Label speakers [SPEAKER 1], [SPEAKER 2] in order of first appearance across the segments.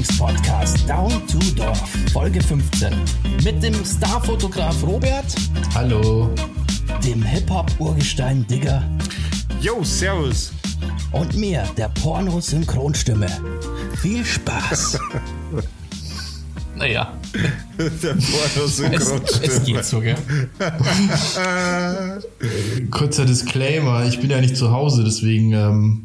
[SPEAKER 1] Lieblingspodcast Down to Dorf, Folge 15. Mit dem Starfotograf Robert.
[SPEAKER 2] Hallo.
[SPEAKER 1] Dem Hip-Hop-Urgestein Digger.
[SPEAKER 3] Yo, servus.
[SPEAKER 1] Und mir, der Porno-Synchronstimme. Viel Spaß.
[SPEAKER 2] naja.
[SPEAKER 3] Der Porno-Synchronstimme.
[SPEAKER 2] Es, es geht so, gell? Kurzer Disclaimer, ich bin ja nicht zu Hause, deswegen ähm,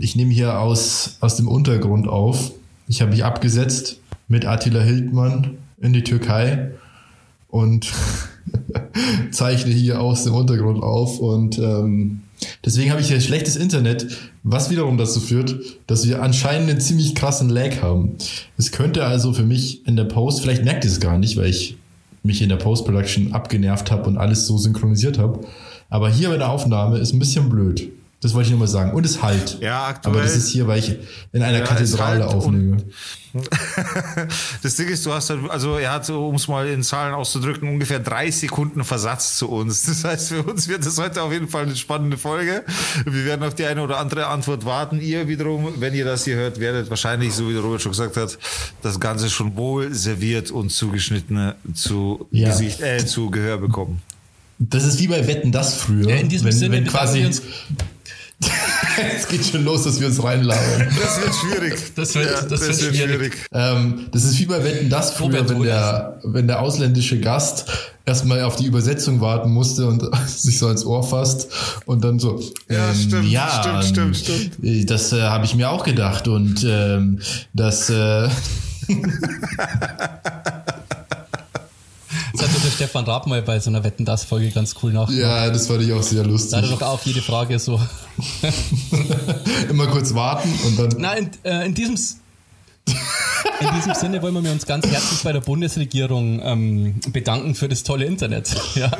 [SPEAKER 2] ich nehme hier aus, aus dem Untergrund auf. Ich habe mich abgesetzt mit Attila Hildmann in die Türkei und zeichne hier aus dem Untergrund auf und ähm, deswegen habe ich hier schlechtes Internet, was wiederum dazu führt, dass wir anscheinend einen ziemlich krassen Lag haben. Es könnte also für mich in der Post, vielleicht merkt ihr es gar nicht, weil ich mich in der Post-Production abgenervt habe und alles so synchronisiert habe, aber hier bei der Aufnahme ist ein bisschen blöd. Das wollte ich nur mal sagen. Und es halt.
[SPEAKER 3] Ja, aktuell.
[SPEAKER 2] Aber das ist hier, weil ich in einer ja, Kathedrale halt aufnehme.
[SPEAKER 3] das Ding ist, du hast halt, also er hat, um es mal in Zahlen auszudrücken, ungefähr drei Sekunden Versatz zu uns. Das heißt, für uns wird das heute auf jeden Fall eine spannende Folge. Wir werden auf die eine oder andere Antwort warten. Ihr wiederum, wenn ihr das hier hört, werdet wahrscheinlich, so wie der Robert schon gesagt hat, das Ganze schon wohl serviert und zugeschnitten zu ja. Gesicht, äh, zu Gehör bekommen.
[SPEAKER 2] Das ist wie bei Wetten das früher. Ja,
[SPEAKER 1] in diesem wenn, Sinne,
[SPEAKER 2] wenn quasi es geht schon los, dass wir uns reinlabern.
[SPEAKER 3] Das wird schwierig.
[SPEAKER 2] Das wird, ja, das, das wird, wird schwierig. schwierig. Ähm, das ist wie bei Wetten das früher, wenn der, wenn der ausländische Gast erstmal auf die Übersetzung warten musste und sich so ins Ohr fasst und dann so.
[SPEAKER 3] Ja, ähm, stimmt,
[SPEAKER 2] ja,
[SPEAKER 3] stimmt, stimmt,
[SPEAKER 2] stimmt. Das äh, habe ich mir auch gedacht und ähm, das. Äh,
[SPEAKER 1] der Stefan Raab mal bei so einer Wetten das Folge ganz cool nach.
[SPEAKER 2] Ja, das fand ich auch sehr lustig.
[SPEAKER 1] Da hat er doch auf jede Frage so.
[SPEAKER 2] Immer kurz warten und dann.
[SPEAKER 1] Nein, in, äh, in diesem in diesem Sinne wollen wir uns ganz herzlich bei der Bundesregierung ähm, bedanken für das tolle Internet. Ja,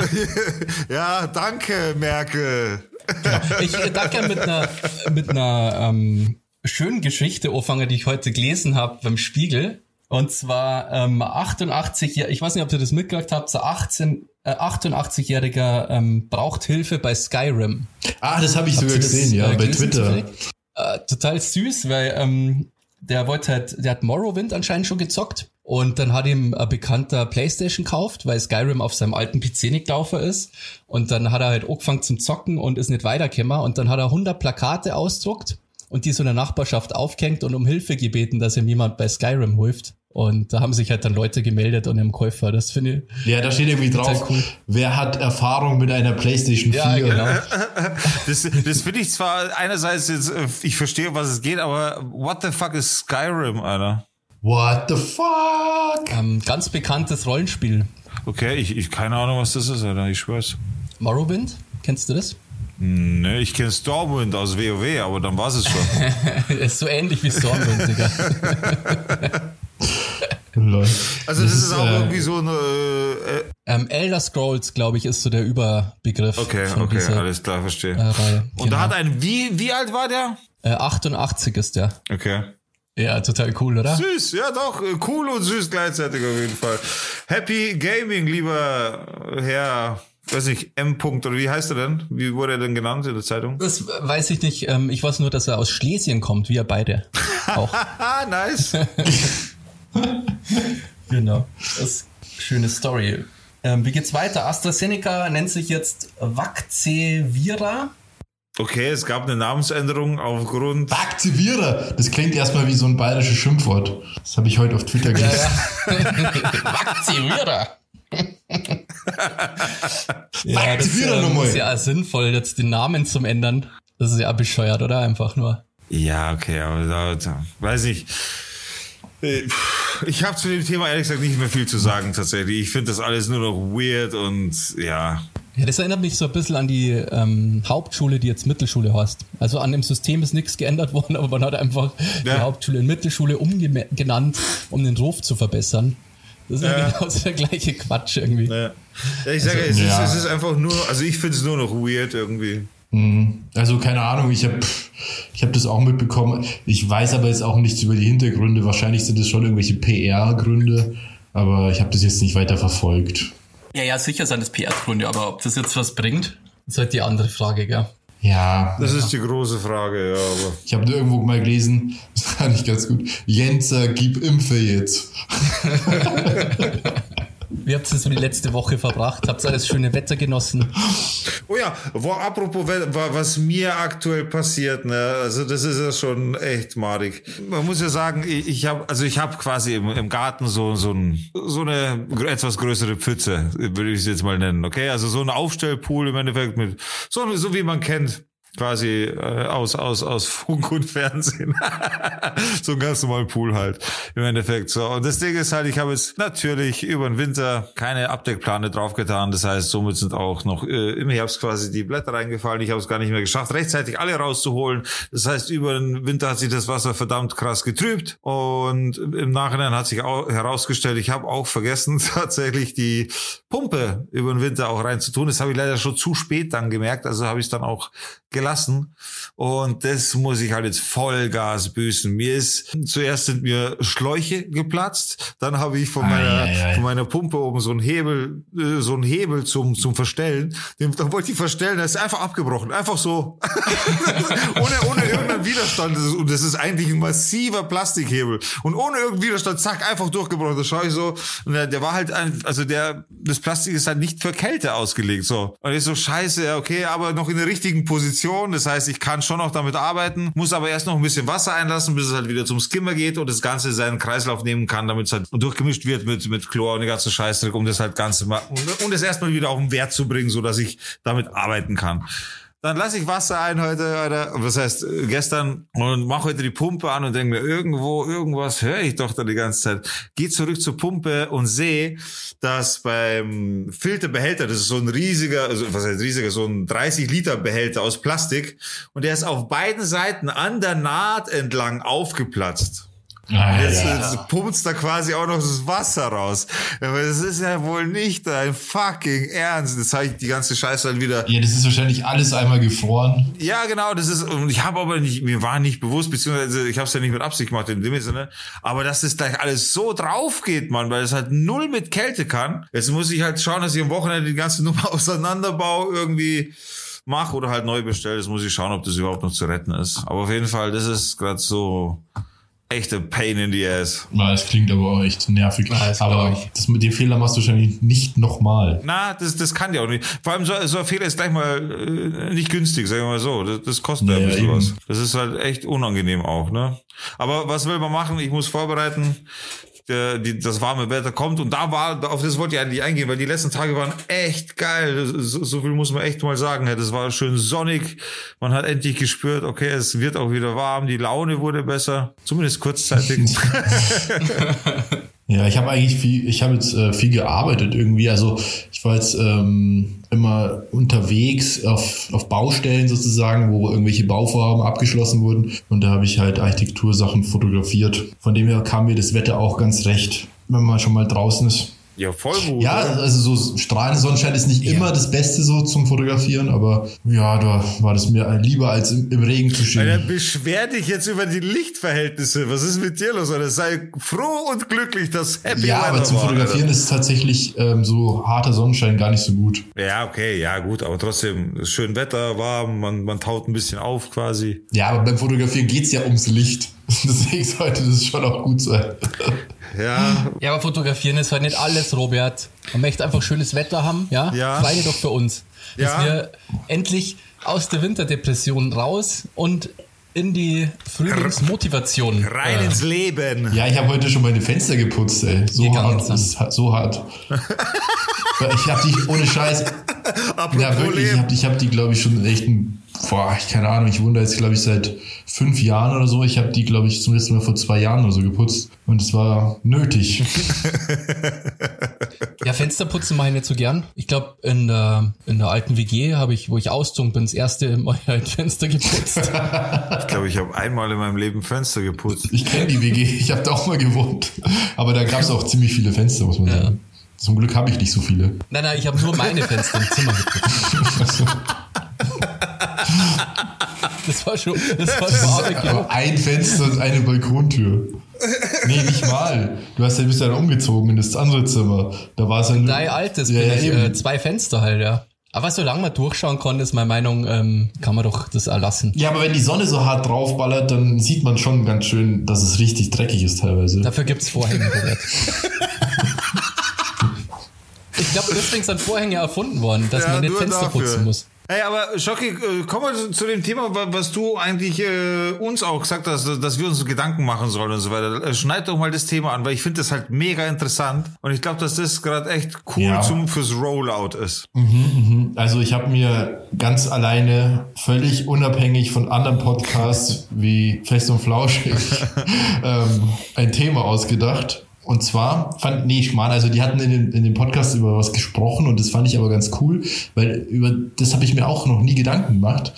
[SPEAKER 3] ja danke, Merkel.
[SPEAKER 1] Genau. Ich äh, danke mit einer, mit einer ähm, schönen Geschichte anfangen, die ich heute gelesen habe beim Spiegel. Und zwar ähm, 88, ich weiß nicht, ob ihr das mitgekriegt habt, so 18, äh, 88-Jähriger ähm, braucht Hilfe bei Skyrim.
[SPEAKER 2] Ah, das habe ich sogar gesehen, das, ja, äh, bei Twitter.
[SPEAKER 1] Äh, total süß, weil ähm, der wollte halt, der hat Morrowind anscheinend schon gezockt. Und dann hat ihm ein bekannter Playstation gekauft, weil Skyrim auf seinem alten PC nicht gelaufen ist. Und dann hat er halt angefangen zum Zocken und ist nicht weitergekommen. Und dann hat er 100 Plakate ausdruckt und die so in der Nachbarschaft aufgehängt und um Hilfe gebeten, dass ihm jemand bei Skyrim hilft. Und da haben sich halt dann Leute gemeldet und im Käufer. Das finde
[SPEAKER 2] ich. Ja, da steht irgendwie drauf, cool. wer hat Erfahrung mit einer PlayStation 4? Ja, genau.
[SPEAKER 3] das das finde ich zwar einerseits jetzt, äh, ich verstehe, was es geht, aber what the fuck ist Skyrim, Alter?
[SPEAKER 2] What the fuck?
[SPEAKER 1] Ähm, ganz bekanntes Rollenspiel.
[SPEAKER 3] Okay, ich, ich keine Ahnung, was das ist, Alter, ich schwör's.
[SPEAKER 1] Morrowind, kennst du das?
[SPEAKER 3] Ne, ich kenne Stormwind aus WoW, aber dann war es schon.
[SPEAKER 1] ist so ähnlich wie Stormwind, Digga.
[SPEAKER 3] also das, das, ist auch äh, irgendwie so eine... Äh,
[SPEAKER 1] ähm, Elder Scrolls, glaube ich, ist so der Überbegriff.
[SPEAKER 3] Okay, okay, alles klar, verstehe. Äh, Reihe. Und genau. da hat ein... Wie, wie alt war der?
[SPEAKER 1] Äh, 88 ist der.
[SPEAKER 3] Okay.
[SPEAKER 1] Ja, total cool, oder?
[SPEAKER 3] Süß, ja doch, äh, cool und süß gleichzeitig auf jeden Fall. Happy Gaming, lieber Herr weiß nicht, M. -Punkt, oder wie heißt er denn? Wie wurde er denn genannt in der Zeitung?
[SPEAKER 1] Das weiß ich nicht. Ähm, ich weiß nur, dass er aus Schlesien kommt, wie er beide. Auch.
[SPEAKER 3] nice.
[SPEAKER 1] genau. Das ist eine schöne Story. Ähm, wie geht's weiter? AstraZeneca nennt sich jetzt Vaxevira.
[SPEAKER 3] Okay, es gab eine Namensänderung aufgrund.
[SPEAKER 2] Vaxevira! Das klingt erstmal wie so ein bayerisches Schimpfwort. Das habe ich heute auf Twitter gelesen. Ja,
[SPEAKER 1] ja. Vaxevira! Ja, das ähm, ist ja sinnvoll, jetzt den Namen zum ändern. Das ist ja bescheuert, oder? Einfach nur.
[SPEAKER 3] Ja, okay, aber da, da weiß ich. Äh, ich habe zu dem Thema ehrlich gesagt nicht mehr viel zu sagen tatsächlich. Ich finde das alles nur noch weird und ja.
[SPEAKER 1] Ja, das erinnert mich so ein bisschen an die ähm, Hauptschule, die jetzt Mittelschule heißt. Also an dem System ist nichts geändert worden, aber man hat einfach ja. die Hauptschule in Mittelschule umgenannt, um den Ruf zu verbessern. Das ist ja genau der gleiche Quatsch irgendwie.
[SPEAKER 3] Ja. ja ich sage, also, es, ja. ist, es ist einfach nur, also ich finde es nur noch weird irgendwie.
[SPEAKER 2] Mhm. Also keine Ahnung, ich habe ich hab das auch mitbekommen. Ich weiß aber jetzt auch nichts über die Hintergründe. Wahrscheinlich sind es schon irgendwelche PR-Gründe, aber ich habe das jetzt nicht weiter verfolgt.
[SPEAKER 1] Ja, ja, sicher sind es PR-Gründe, aber ob das jetzt was bringt, ist halt die andere Frage, gell?
[SPEAKER 2] Ja.
[SPEAKER 3] Das ist die große Frage, ja. Aber
[SPEAKER 2] Ich habe irgendwo mal gelesen, das fand ich ganz gut. Jenser, gib Impfe jetzt.
[SPEAKER 1] Wie habt ihr so die letzte Woche verbracht? Habt ihr das schöne Wetter genossen?
[SPEAKER 3] Oh ja, wo, apropos, we- wa- was mir aktuell passiert, ne, also das ist ja schon echt madig. Man muss ja sagen, ich, ich habe, also ich habe quasi im, im Garten so so, ein, so eine etwas größere Pfütze, würde ich es jetzt mal nennen, okay? Also so ein Aufstellpool im Endeffekt mit so so wie man kennt. Quasi äh, aus aus aus Funk und Fernsehen, so ein ganz normalen Pool halt im Endeffekt. So und das Ding ist halt, ich habe jetzt natürlich über den Winter keine Abdeckplane draufgetan. Das heißt, somit sind auch noch äh, im Herbst quasi die Blätter reingefallen. Ich habe es gar nicht mehr geschafft, rechtzeitig alle rauszuholen. Das heißt, über den Winter hat sich das Wasser verdammt krass getrübt und im Nachhinein hat sich auch herausgestellt, ich habe auch vergessen, tatsächlich die Pumpe über den Winter auch reinzutun. Das habe ich leider schon zu spät dann gemerkt. Also habe ich es dann auch gelassen. Und das muss ich halt jetzt Vollgas büßen. Mir ist, zuerst sind mir Schläuche geplatzt. Dann habe ich von meiner,
[SPEAKER 2] Ei, ei, ei.
[SPEAKER 3] von meiner Pumpe oben so einen Hebel, äh, so einen Hebel zum, zum Verstellen. Den, da wollte ich verstellen, der ist einfach abgebrochen. Einfach so. ohne, ohne irgendeinen Widerstand. Das ist- Und das ist eigentlich ein massiver Plastikhebel. Und ohne irgendeinen Widerstand, zack, einfach durchgebrochen. Da schaue ich so. Der, der war halt, ein, also der, das Plastik ist halt nicht für Kälte ausgelegt, so. Und ich so, scheiße, okay, aber noch in der richtigen Position. Das heißt, ich kann schon noch damit arbeiten, muss aber erst noch ein bisschen Wasser einlassen, bis es halt wieder zum Skimmer geht und das Ganze seinen Kreislauf nehmen kann, damit es halt durchgemischt wird mit, mit Chlor und den ganzen Scheißdreck, um das halt Ganze mal, um, um das erstmal wieder auf den Wert zu bringen, so dass ich damit arbeiten kann. Dann lasse ich Wasser ein heute, Alter. Was heißt gestern und mache heute die Pumpe an und denke mir, irgendwo, irgendwas höre ich doch da die ganze Zeit. Geh zurück zur Pumpe und sehe, dass beim Filterbehälter, das ist so ein riesiger, also was heißt riesiger, so ein 30 Liter Behälter aus Plastik und der ist auf beiden Seiten an der Naht entlang aufgeplatzt.
[SPEAKER 2] Ah,
[SPEAKER 3] Jetzt,
[SPEAKER 2] ja.
[SPEAKER 3] jetzt pumpst da quasi auch noch das Wasser raus. Aber das ist ja wohl nicht dein fucking Ernst. Jetzt habe ich die ganze Scheiße halt wieder
[SPEAKER 2] ja, das ist wahrscheinlich alles einmal gefroren.
[SPEAKER 3] ja, genau, das ist, und ich habe aber nicht, mir war nicht bewusst, beziehungsweise ich habe es ja nicht mit Absicht gemacht in dem Sinne, aber dass es gleich alles so drauf geht, Mann, weil es halt null mit Kälte kann. Jetzt muss ich halt schauen, dass ich am Wochenende die ganze Nummer auseinanderbau, irgendwie mache oder halt neu bestelle. Das muss ich schauen, ob das überhaupt noch zu retten ist. Aber auf jeden Fall, das ist gerade so echte Pain in the ass.
[SPEAKER 2] Ja, das klingt aber auch echt nervig.
[SPEAKER 1] Ja,
[SPEAKER 2] aber
[SPEAKER 1] ich.
[SPEAKER 2] das mit dem Fehler machst du wahrscheinlich nicht nochmal.
[SPEAKER 3] Na, das, das kann ja auch nicht. Vor allem so, so ein Fehler ist gleich mal äh, nicht günstig, sagen wir mal so. Das, das kostet ja,
[SPEAKER 2] Ja,
[SPEAKER 3] ein bisschen
[SPEAKER 2] eben.
[SPEAKER 3] was. Das ist halt echt unangenehm auch, ne? Aber was will man machen? Ich muss vorbereiten. Der, die, das warme Wetter kommt und da war, auf das wollte ich eigentlich eingehen, weil die letzten Tage waren echt geil. So, so viel muss man echt mal sagen. Es war schön sonnig. Man hat endlich gespürt, okay, es wird auch wieder warm. Die Laune wurde besser. Zumindest kurzzeitig.
[SPEAKER 2] Ja, ich habe eigentlich viel, ich habe jetzt äh, viel gearbeitet irgendwie. Also ich war jetzt ähm, immer unterwegs auf, auf Baustellen sozusagen, wo irgendwelche Bauvorhaben abgeschlossen wurden. Und da habe ich halt Architektursachen fotografiert. Von dem her kam mir das Wetter auch ganz recht, wenn man schon mal draußen ist.
[SPEAKER 3] Ja, voll gut.
[SPEAKER 2] Ja,
[SPEAKER 3] oder?
[SPEAKER 2] also so strahlender Sonnenschein ist nicht immer das Beste so zum Fotografieren, aber ja, da war das mir lieber als im, im Regen zu
[SPEAKER 3] Alter,
[SPEAKER 2] stehen.
[SPEAKER 3] beschwer dich jetzt über die Lichtverhältnisse. Was ist mit dir los? Alter? Sei froh und glücklich, dass Happy
[SPEAKER 2] Ja, aber zum
[SPEAKER 3] war,
[SPEAKER 2] Fotografieren ist tatsächlich ähm, so harter Sonnenschein gar nicht so gut.
[SPEAKER 3] Alter. Ja, okay, ja, gut, aber trotzdem, schön Wetter, warm, man, man taut ein bisschen auf quasi.
[SPEAKER 2] Ja, aber beim Fotografieren geht's ja ums Licht. Deswegen sollte das schon auch gut sein.
[SPEAKER 3] Ja,
[SPEAKER 1] Ja, aber fotografieren ist halt nicht alles, Robert. Man möchte einfach schönes Wetter haben, ja?
[SPEAKER 3] Ja.
[SPEAKER 1] Freu dich doch für uns. Dass
[SPEAKER 3] Ja.
[SPEAKER 1] wir endlich aus der Winterdepression raus und in die Frühlingsmotivation.
[SPEAKER 3] rein
[SPEAKER 1] äh,
[SPEAKER 3] ins Leben.
[SPEAKER 2] Ja, ich habe heute schon meine Fenster geputzt, ey. So
[SPEAKER 1] Gegangen
[SPEAKER 2] hart. ist so hart. ich habe die ohne Scheiß.
[SPEAKER 3] Apropos
[SPEAKER 2] Ja, wirklich. Ich habe ich hab die, glaube ich, schon echt ein, boah, ich keine Ahnung, ich wohne da jetzt, glaube ich, seit fünf Jahren oder so. Ich habe die, glaube ich, zum letzten Mal vor zwei Jahren oder so geputzt. Und es war nötig.
[SPEAKER 1] Ja, Fensterputzen mache ich nicht so gern. Ich glaube, in der, in der alten WG habe ich, wo ich ausgezogen bin, das erste Mal ein Fenster geputzt.
[SPEAKER 3] Ich glaube, ich habe einmal in meinem Leben Fenster geputzt.
[SPEAKER 2] Ich kenne die WG, ich habe da auch mal gewohnt. Aber da gab es auch ziemlich viele Fenster, muss man sagen. Zum Glück habe ich nicht so viele.
[SPEAKER 1] nein, nein, ich habe nur meine Fenster im Zimmer geputzt. Das war schon, das war schon.
[SPEAKER 2] Aber ein Fenster und eine Balkontür. Nee, nicht mal. Du hast ja, bist ja dann umgezogen in das andere Zimmer. Da war es ja nur.
[SPEAKER 1] Dein altes
[SPEAKER 2] ja,
[SPEAKER 1] bin
[SPEAKER 2] ja,
[SPEAKER 1] ich,
[SPEAKER 2] eben.
[SPEAKER 1] äh, zwei Fenster halt, ja. Aber solange man durchschauen kann, ist meine Meinung, ähm, kann man doch das erlassen.
[SPEAKER 2] Ja, aber wenn die Sonne so hart draufballert, dann sieht man schon ganz schön, dass es richtig dreckig ist teilweise.
[SPEAKER 1] Dafür gibt's Vorhänge, Robert. ich glaube, deswegen sind Vorhänge erfunden worden, dass
[SPEAKER 3] Ja,
[SPEAKER 1] man nicht Fenster
[SPEAKER 3] dafür.
[SPEAKER 1] putzen muss.
[SPEAKER 3] Hey, aber Schocki, äh, kommen wir zu dem Thema, wa- was du eigentlich äh, uns auch gesagt hast, dass wir uns Gedanken machen sollen und so weiter. Äh, Schneid doch mal das Thema an, weil ich finde das halt mega interessant und ich glaube, dass das gerade echt cool
[SPEAKER 2] Ja.
[SPEAKER 3] zum fürs Rollout ist.
[SPEAKER 2] Also ich habe mir ganz alleine, völlig unabhängig von anderen Podcasts wie Fest und Flauschig, ähm, ein Thema ausgedacht. Und zwar fand, nee, ich meine, also die hatten in dem, in dem Podcast über was gesprochen und das fand ich aber ganz cool, weil über das habe ich mir auch noch nie Gedanken gemacht.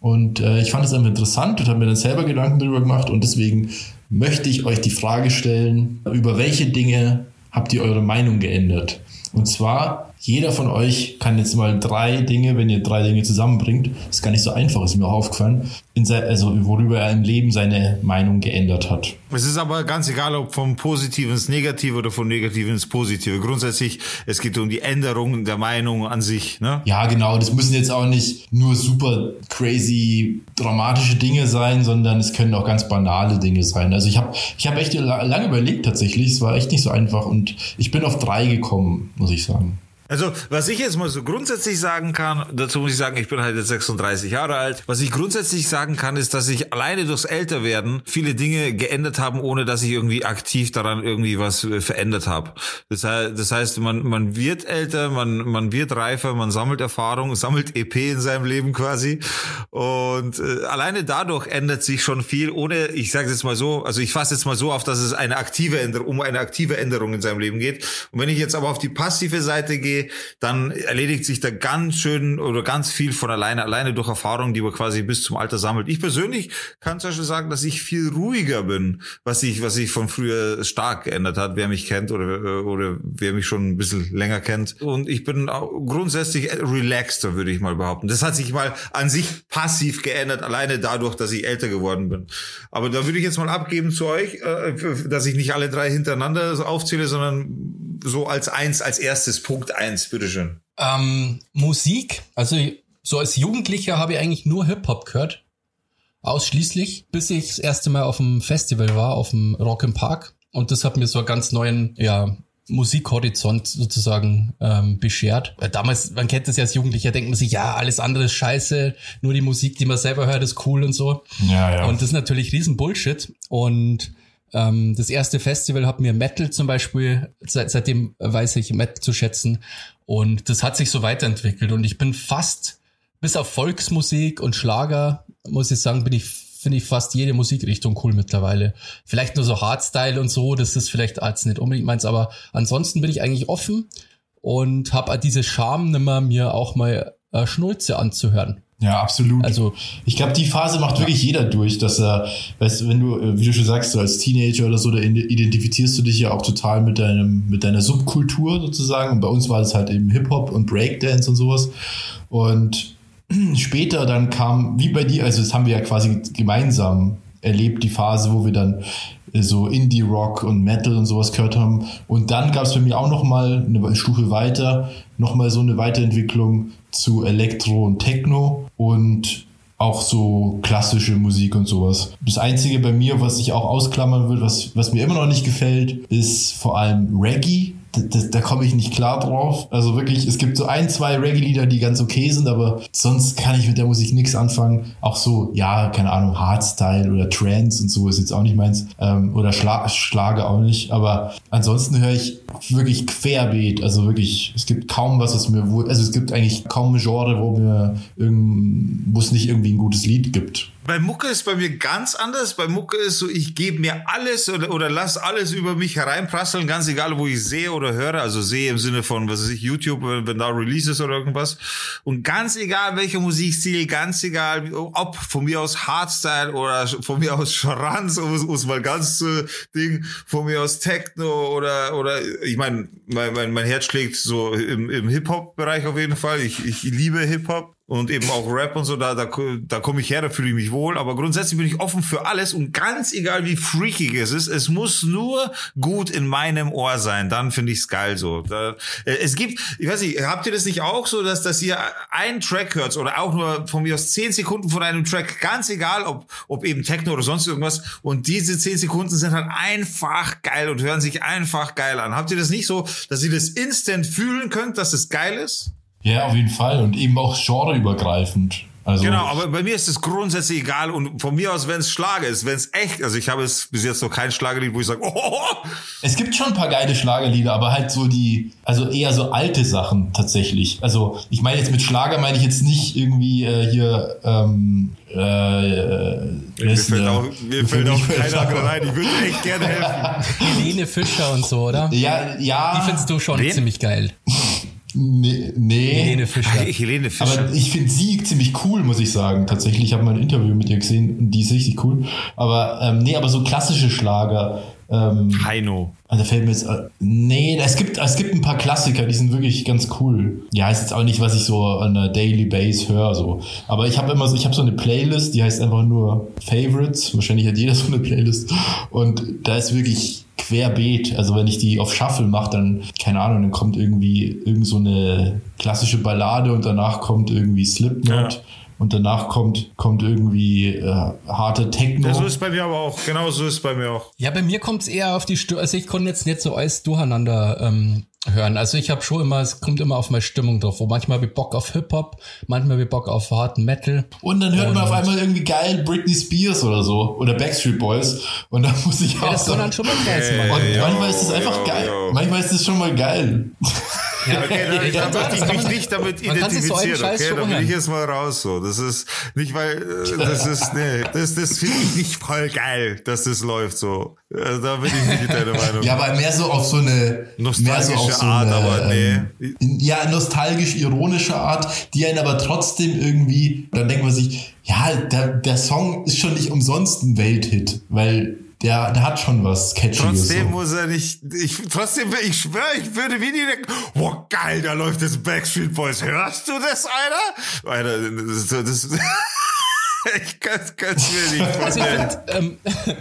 [SPEAKER 2] Und äh, ich fand es einfach interessant und habe mir dann selber Gedanken darüber gemacht und deswegen möchte ich euch die Frage stellen, über welche Dinge habt ihr eure Meinung geändert? Und zwar, jeder von euch kann jetzt mal drei Dinge, wenn ihr drei Dinge zusammenbringt, ist gar nicht so einfach, ist mir auch aufgefallen, in sein, also worüber er im Leben seine Meinung geändert hat.
[SPEAKER 3] Es ist aber ganz egal, ob vom Positiven ins Negative oder vom Negativen ins Positive. Grundsätzlich, es geht um die Änderung der Meinung an sich. Ne?
[SPEAKER 2] Ja, genau, das müssen jetzt auch nicht nur super crazy dramatische Dinge sein, sondern es können auch ganz banale Dinge sein. Also ich habe ich hab echt la- lange überlegt tatsächlich, es war echt nicht so einfach und ich bin auf drei gekommen, muss ich sagen.
[SPEAKER 3] Also, was ich jetzt mal so grundsätzlich sagen kann, dazu muss ich sagen, ich bin halt jetzt 36 Jahre alt. Was ich grundsätzlich sagen kann, ist, dass ich alleine durchs Älterwerden viele Dinge geändert haben, ohne dass ich irgendwie aktiv daran irgendwie was äh, verändert habe. Das heißt, das heißt man, man wird älter, man, man wird reifer, man sammelt Erfahrung, sammelt EP in seinem Leben quasi. Und äh, alleine dadurch ändert sich schon viel, ohne, ich sage jetzt mal so, also ich fasse jetzt mal so auf, dass es eine aktive Änderung, um eine aktive Änderung in seinem Leben geht. Und wenn ich jetzt aber auf die passive Seite gehe, dann erledigt sich da ganz schön oder ganz viel von alleine, alleine durch Erfahrungen, die man quasi bis zum Alter sammelt. Ich persönlich kann zum Beispiel sagen, dass ich viel ruhiger bin, was sich, was sich von früher stark geändert hat, wer mich kennt oder, oder wer mich schon ein bisschen länger kennt. Und ich bin grundsätzlich relaxter, würde ich mal behaupten. Das hat sich mal an sich passiv geändert, alleine dadurch, dass ich älter geworden bin. Aber da würde ich jetzt mal abgeben zu euch, äh, dass ich nicht alle drei hintereinander aufzähle, sondern so als eins, als erstes Punkt eins, bitteschön.
[SPEAKER 1] Ähm, Musik, also so als Jugendlicher habe ich eigentlich nur Hip-Hop gehört. Ausschließlich, bis ich das erste Mal auf dem Festival war, auf dem Rock im Park. Und das hat mir so einen ganz neuen, ja, Musikhorizont sozusagen ähm, beschert. Weil damals, man kennt das ja als Jugendlicher, denkt man sich, ja, alles andere ist scheiße, nur die Musik, die man selber hört, ist cool und so.
[SPEAKER 2] Ja, ja.
[SPEAKER 1] Und das ist natürlich riesen Bullshit. Und ähm, das erste Festival hat mir Metal zum Beispiel, seit, seitdem weiß ich Metal zu schätzen. Und das hat sich so weiterentwickelt. Und ich bin fast, bis auf Volksmusik und Schlager, muss ich sagen, bin ich, finde ich fast jede Musikrichtung cool mittlerweile. Vielleicht nur so Hardstyle und so, das ist vielleicht als nicht unbedingt meins, aber ansonsten bin ich eigentlich offen und habe diese Scham nimmer, mir auch mal äh, Schnulze anzuhören.
[SPEAKER 2] Ja, absolut.
[SPEAKER 1] Also
[SPEAKER 2] ich glaube, die Phase macht wirklich jeder durch, dass er, weißt du, wenn du, äh, wie du schon sagst, so als Teenager oder so, da identifizierst du dich ja auch total mit deinem, mit deiner Subkultur sozusagen. Und bei uns war das halt eben Hip-Hop und Breakdance und sowas. Und später dann kam, wie bei dir, also das haben wir ja quasi gemeinsam erlebt, die Phase, wo wir dann äh, so Indie-Rock und Metal und sowas gehört haben. Und dann gab es bei mir auch noch mal eine Stufe weiter, noch mal so eine Weiterentwicklung zu Elektro und Techno und auch so klassische Musik und sowas. Das Einzige bei mir, was ich auch ausklammern würde, was, was mir immer noch nicht gefällt, ist vor allem Reggae. Da, da, komme ich nicht klar drauf. Also wirklich, es gibt so ein, zwei Reggae-Lieder, die ganz okay sind, aber sonst kann ich mit der Musik nichts anfangen. Auch so, ja, keine Ahnung, Hardstyle oder Trance und so ist jetzt auch nicht meins. Ähm, oder Schla Schlager auch nicht. Aber ansonsten höre ich wirklich querbeet. Also wirklich, es gibt kaum was, was mir, wo, also es gibt eigentlich kaum ein Genre, wo mir irgend, wo es nicht irgendwie ein gutes Lied gibt.
[SPEAKER 3] Bei Mucke ist bei mir ganz anders. Bei Mucke ist so, ich gebe mir alles oder, oder lass alles über mich hereinprasseln, ganz egal, wo ich sehe oder höre. Also sehe im Sinne von, was weiß ich, YouTube, wenn, wenn da Release ist oder irgendwas. Und ganz egal, welcher Musikstil, ganz egal, ob von mir aus Hardstyle oder von mir aus Schranz, um, um es mal ganz zu Ding, von mir aus Techno oder, oder, ich meine, mein, mein, mein Herz schlägt so im, im Hip-Hop-Bereich auf jeden Fall. Ich, ich liebe Hip-Hop. Und eben auch Rap und so, da, da, da komme ich her, da fühle ich mich wohl. Aber grundsätzlich bin ich offen für alles und ganz egal wie freakig es ist, es muss nur gut in meinem Ohr sein. Dann finde ich es geil so. Da, äh, es gibt, ich weiß nicht, habt ihr das nicht auch so, dass, dass ihr einen Track hört oder auch nur von mir aus zehn Sekunden von einem Track, ganz egal, ob, ob eben Techno oder sonst irgendwas, und diese zehn Sekunden sind halt einfach geil und hören sich einfach geil an. Habt ihr das nicht so, dass ihr das instant fühlen könnt, dass es geil ist?
[SPEAKER 2] Ja, auf jeden Fall. Und eben auch genreübergreifend. Also
[SPEAKER 3] genau, aber bei mir ist es grundsätzlich egal und von mir aus, wenn es Schlager ist, wenn es echt, also ich habe es bis jetzt noch kein Schlagerlied, wo ich sage, oh,
[SPEAKER 2] Es gibt schon ein paar geile Schlagerlieder, aber halt so die, also eher so alte Sachen tatsächlich. Also ich meine jetzt mit Schlager meine ich jetzt nicht irgendwie äh, hier, ähm, äh,
[SPEAKER 3] mir fällt auch, mir fällt auch keiner andere rein, ich würde echt gerne helfen.
[SPEAKER 1] Helene Fischer und so, oder?
[SPEAKER 2] Ja, ja.
[SPEAKER 1] Die findest du schon
[SPEAKER 3] Wen?
[SPEAKER 1] ziemlich geil.
[SPEAKER 2] Nee, nee.
[SPEAKER 1] Helene Fischer.
[SPEAKER 3] Helene Fischer.
[SPEAKER 2] Aber ich finde sie ziemlich cool, muss ich sagen. Tatsächlich, ich habe mal ein Interview mit ihr gesehen und die ist richtig cool. Aber ähm, nee, aber so klassische Schlager. Ähm,
[SPEAKER 3] Heino.
[SPEAKER 2] also fällt mir jetzt. äh, Nee, es gibt, es gibt ein paar Klassiker, die sind wirklich ganz cool. Ja, ist jetzt auch nicht, was ich so an der Daily Base höre. So. Aber ich habe immer so, ich habe so eine Playlist, die heißt einfach nur Favorites. Wahrscheinlich hat jeder so eine Playlist. Und da ist wirklich querbeet. Also wenn ich die auf Shuffle mache, dann, keine Ahnung, dann kommt irgendwie irgend so eine klassische Ballade und danach kommt irgendwie Slipknot.
[SPEAKER 3] Ja.
[SPEAKER 2] Und danach kommt, kommt irgendwie äh, harte Techno.
[SPEAKER 3] Ja, so ist bei mir aber auch. Genau so ist es bei mir auch.
[SPEAKER 1] Ja, bei mir kommt es eher auf die Stimmung. Also ich konnte jetzt nicht so alles durcheinander ähm, hören. Also ich habe schon immer, es kommt immer auf meine Stimmung drauf. Wo manchmal habe ich Bock auf Hip-Hop, manchmal habe ich Bock auf harten Metal.
[SPEAKER 2] Und dann hört man
[SPEAKER 1] Und-
[SPEAKER 2] auf einmal irgendwie geil Britney Spears oder so. Oder Backstreet Boys. Und da muss ich
[SPEAKER 1] Ja,
[SPEAKER 2] auch
[SPEAKER 1] das soll dann
[SPEAKER 2] sagen.
[SPEAKER 1] schon mal
[SPEAKER 3] Äh,
[SPEAKER 1] Mann.
[SPEAKER 2] Und
[SPEAKER 3] Ja,
[SPEAKER 2] manchmal ist das einfach
[SPEAKER 3] ja,
[SPEAKER 2] geil.
[SPEAKER 3] ja.
[SPEAKER 2] Manchmal ist das schon mal geil.
[SPEAKER 1] Ja,
[SPEAKER 3] Okay, dann,
[SPEAKER 1] Ja,
[SPEAKER 3] dann ich
[SPEAKER 1] kann
[SPEAKER 3] mich
[SPEAKER 1] man-
[SPEAKER 3] nicht damit
[SPEAKER 1] man kann so
[SPEAKER 3] identifizieren,
[SPEAKER 1] Scheiß
[SPEAKER 3] okay? Da bin ich jetzt mal raus so. Das ist nicht, weil äh, das ist, nee, das, das finde ich nicht voll geil, dass das läuft so. Also, da bin ich nicht deiner Meinung.
[SPEAKER 2] Ja, aber mehr so auf so eine mehr so auf so
[SPEAKER 3] Art,
[SPEAKER 2] eine,
[SPEAKER 3] aber nee.
[SPEAKER 2] ähm, ja, nostalgisch-ironische Art, die einen aber trotzdem irgendwie, dann denkt man sich, ja, der, der Song ist schon nicht umsonst ein Welthit, weil der, der hat schon was Catchiges.
[SPEAKER 3] Trotzdem
[SPEAKER 2] so.
[SPEAKER 3] muss er nicht, ich, trotzdem, ich schwöre, ich würde wie die denken, boah, geil, da läuft das Backstreet Boys. Hörst du das, Alter? Alter, das, das, ich kann es mir nicht
[SPEAKER 1] Also ich
[SPEAKER 3] vorstellen.
[SPEAKER 1] finde, ähm,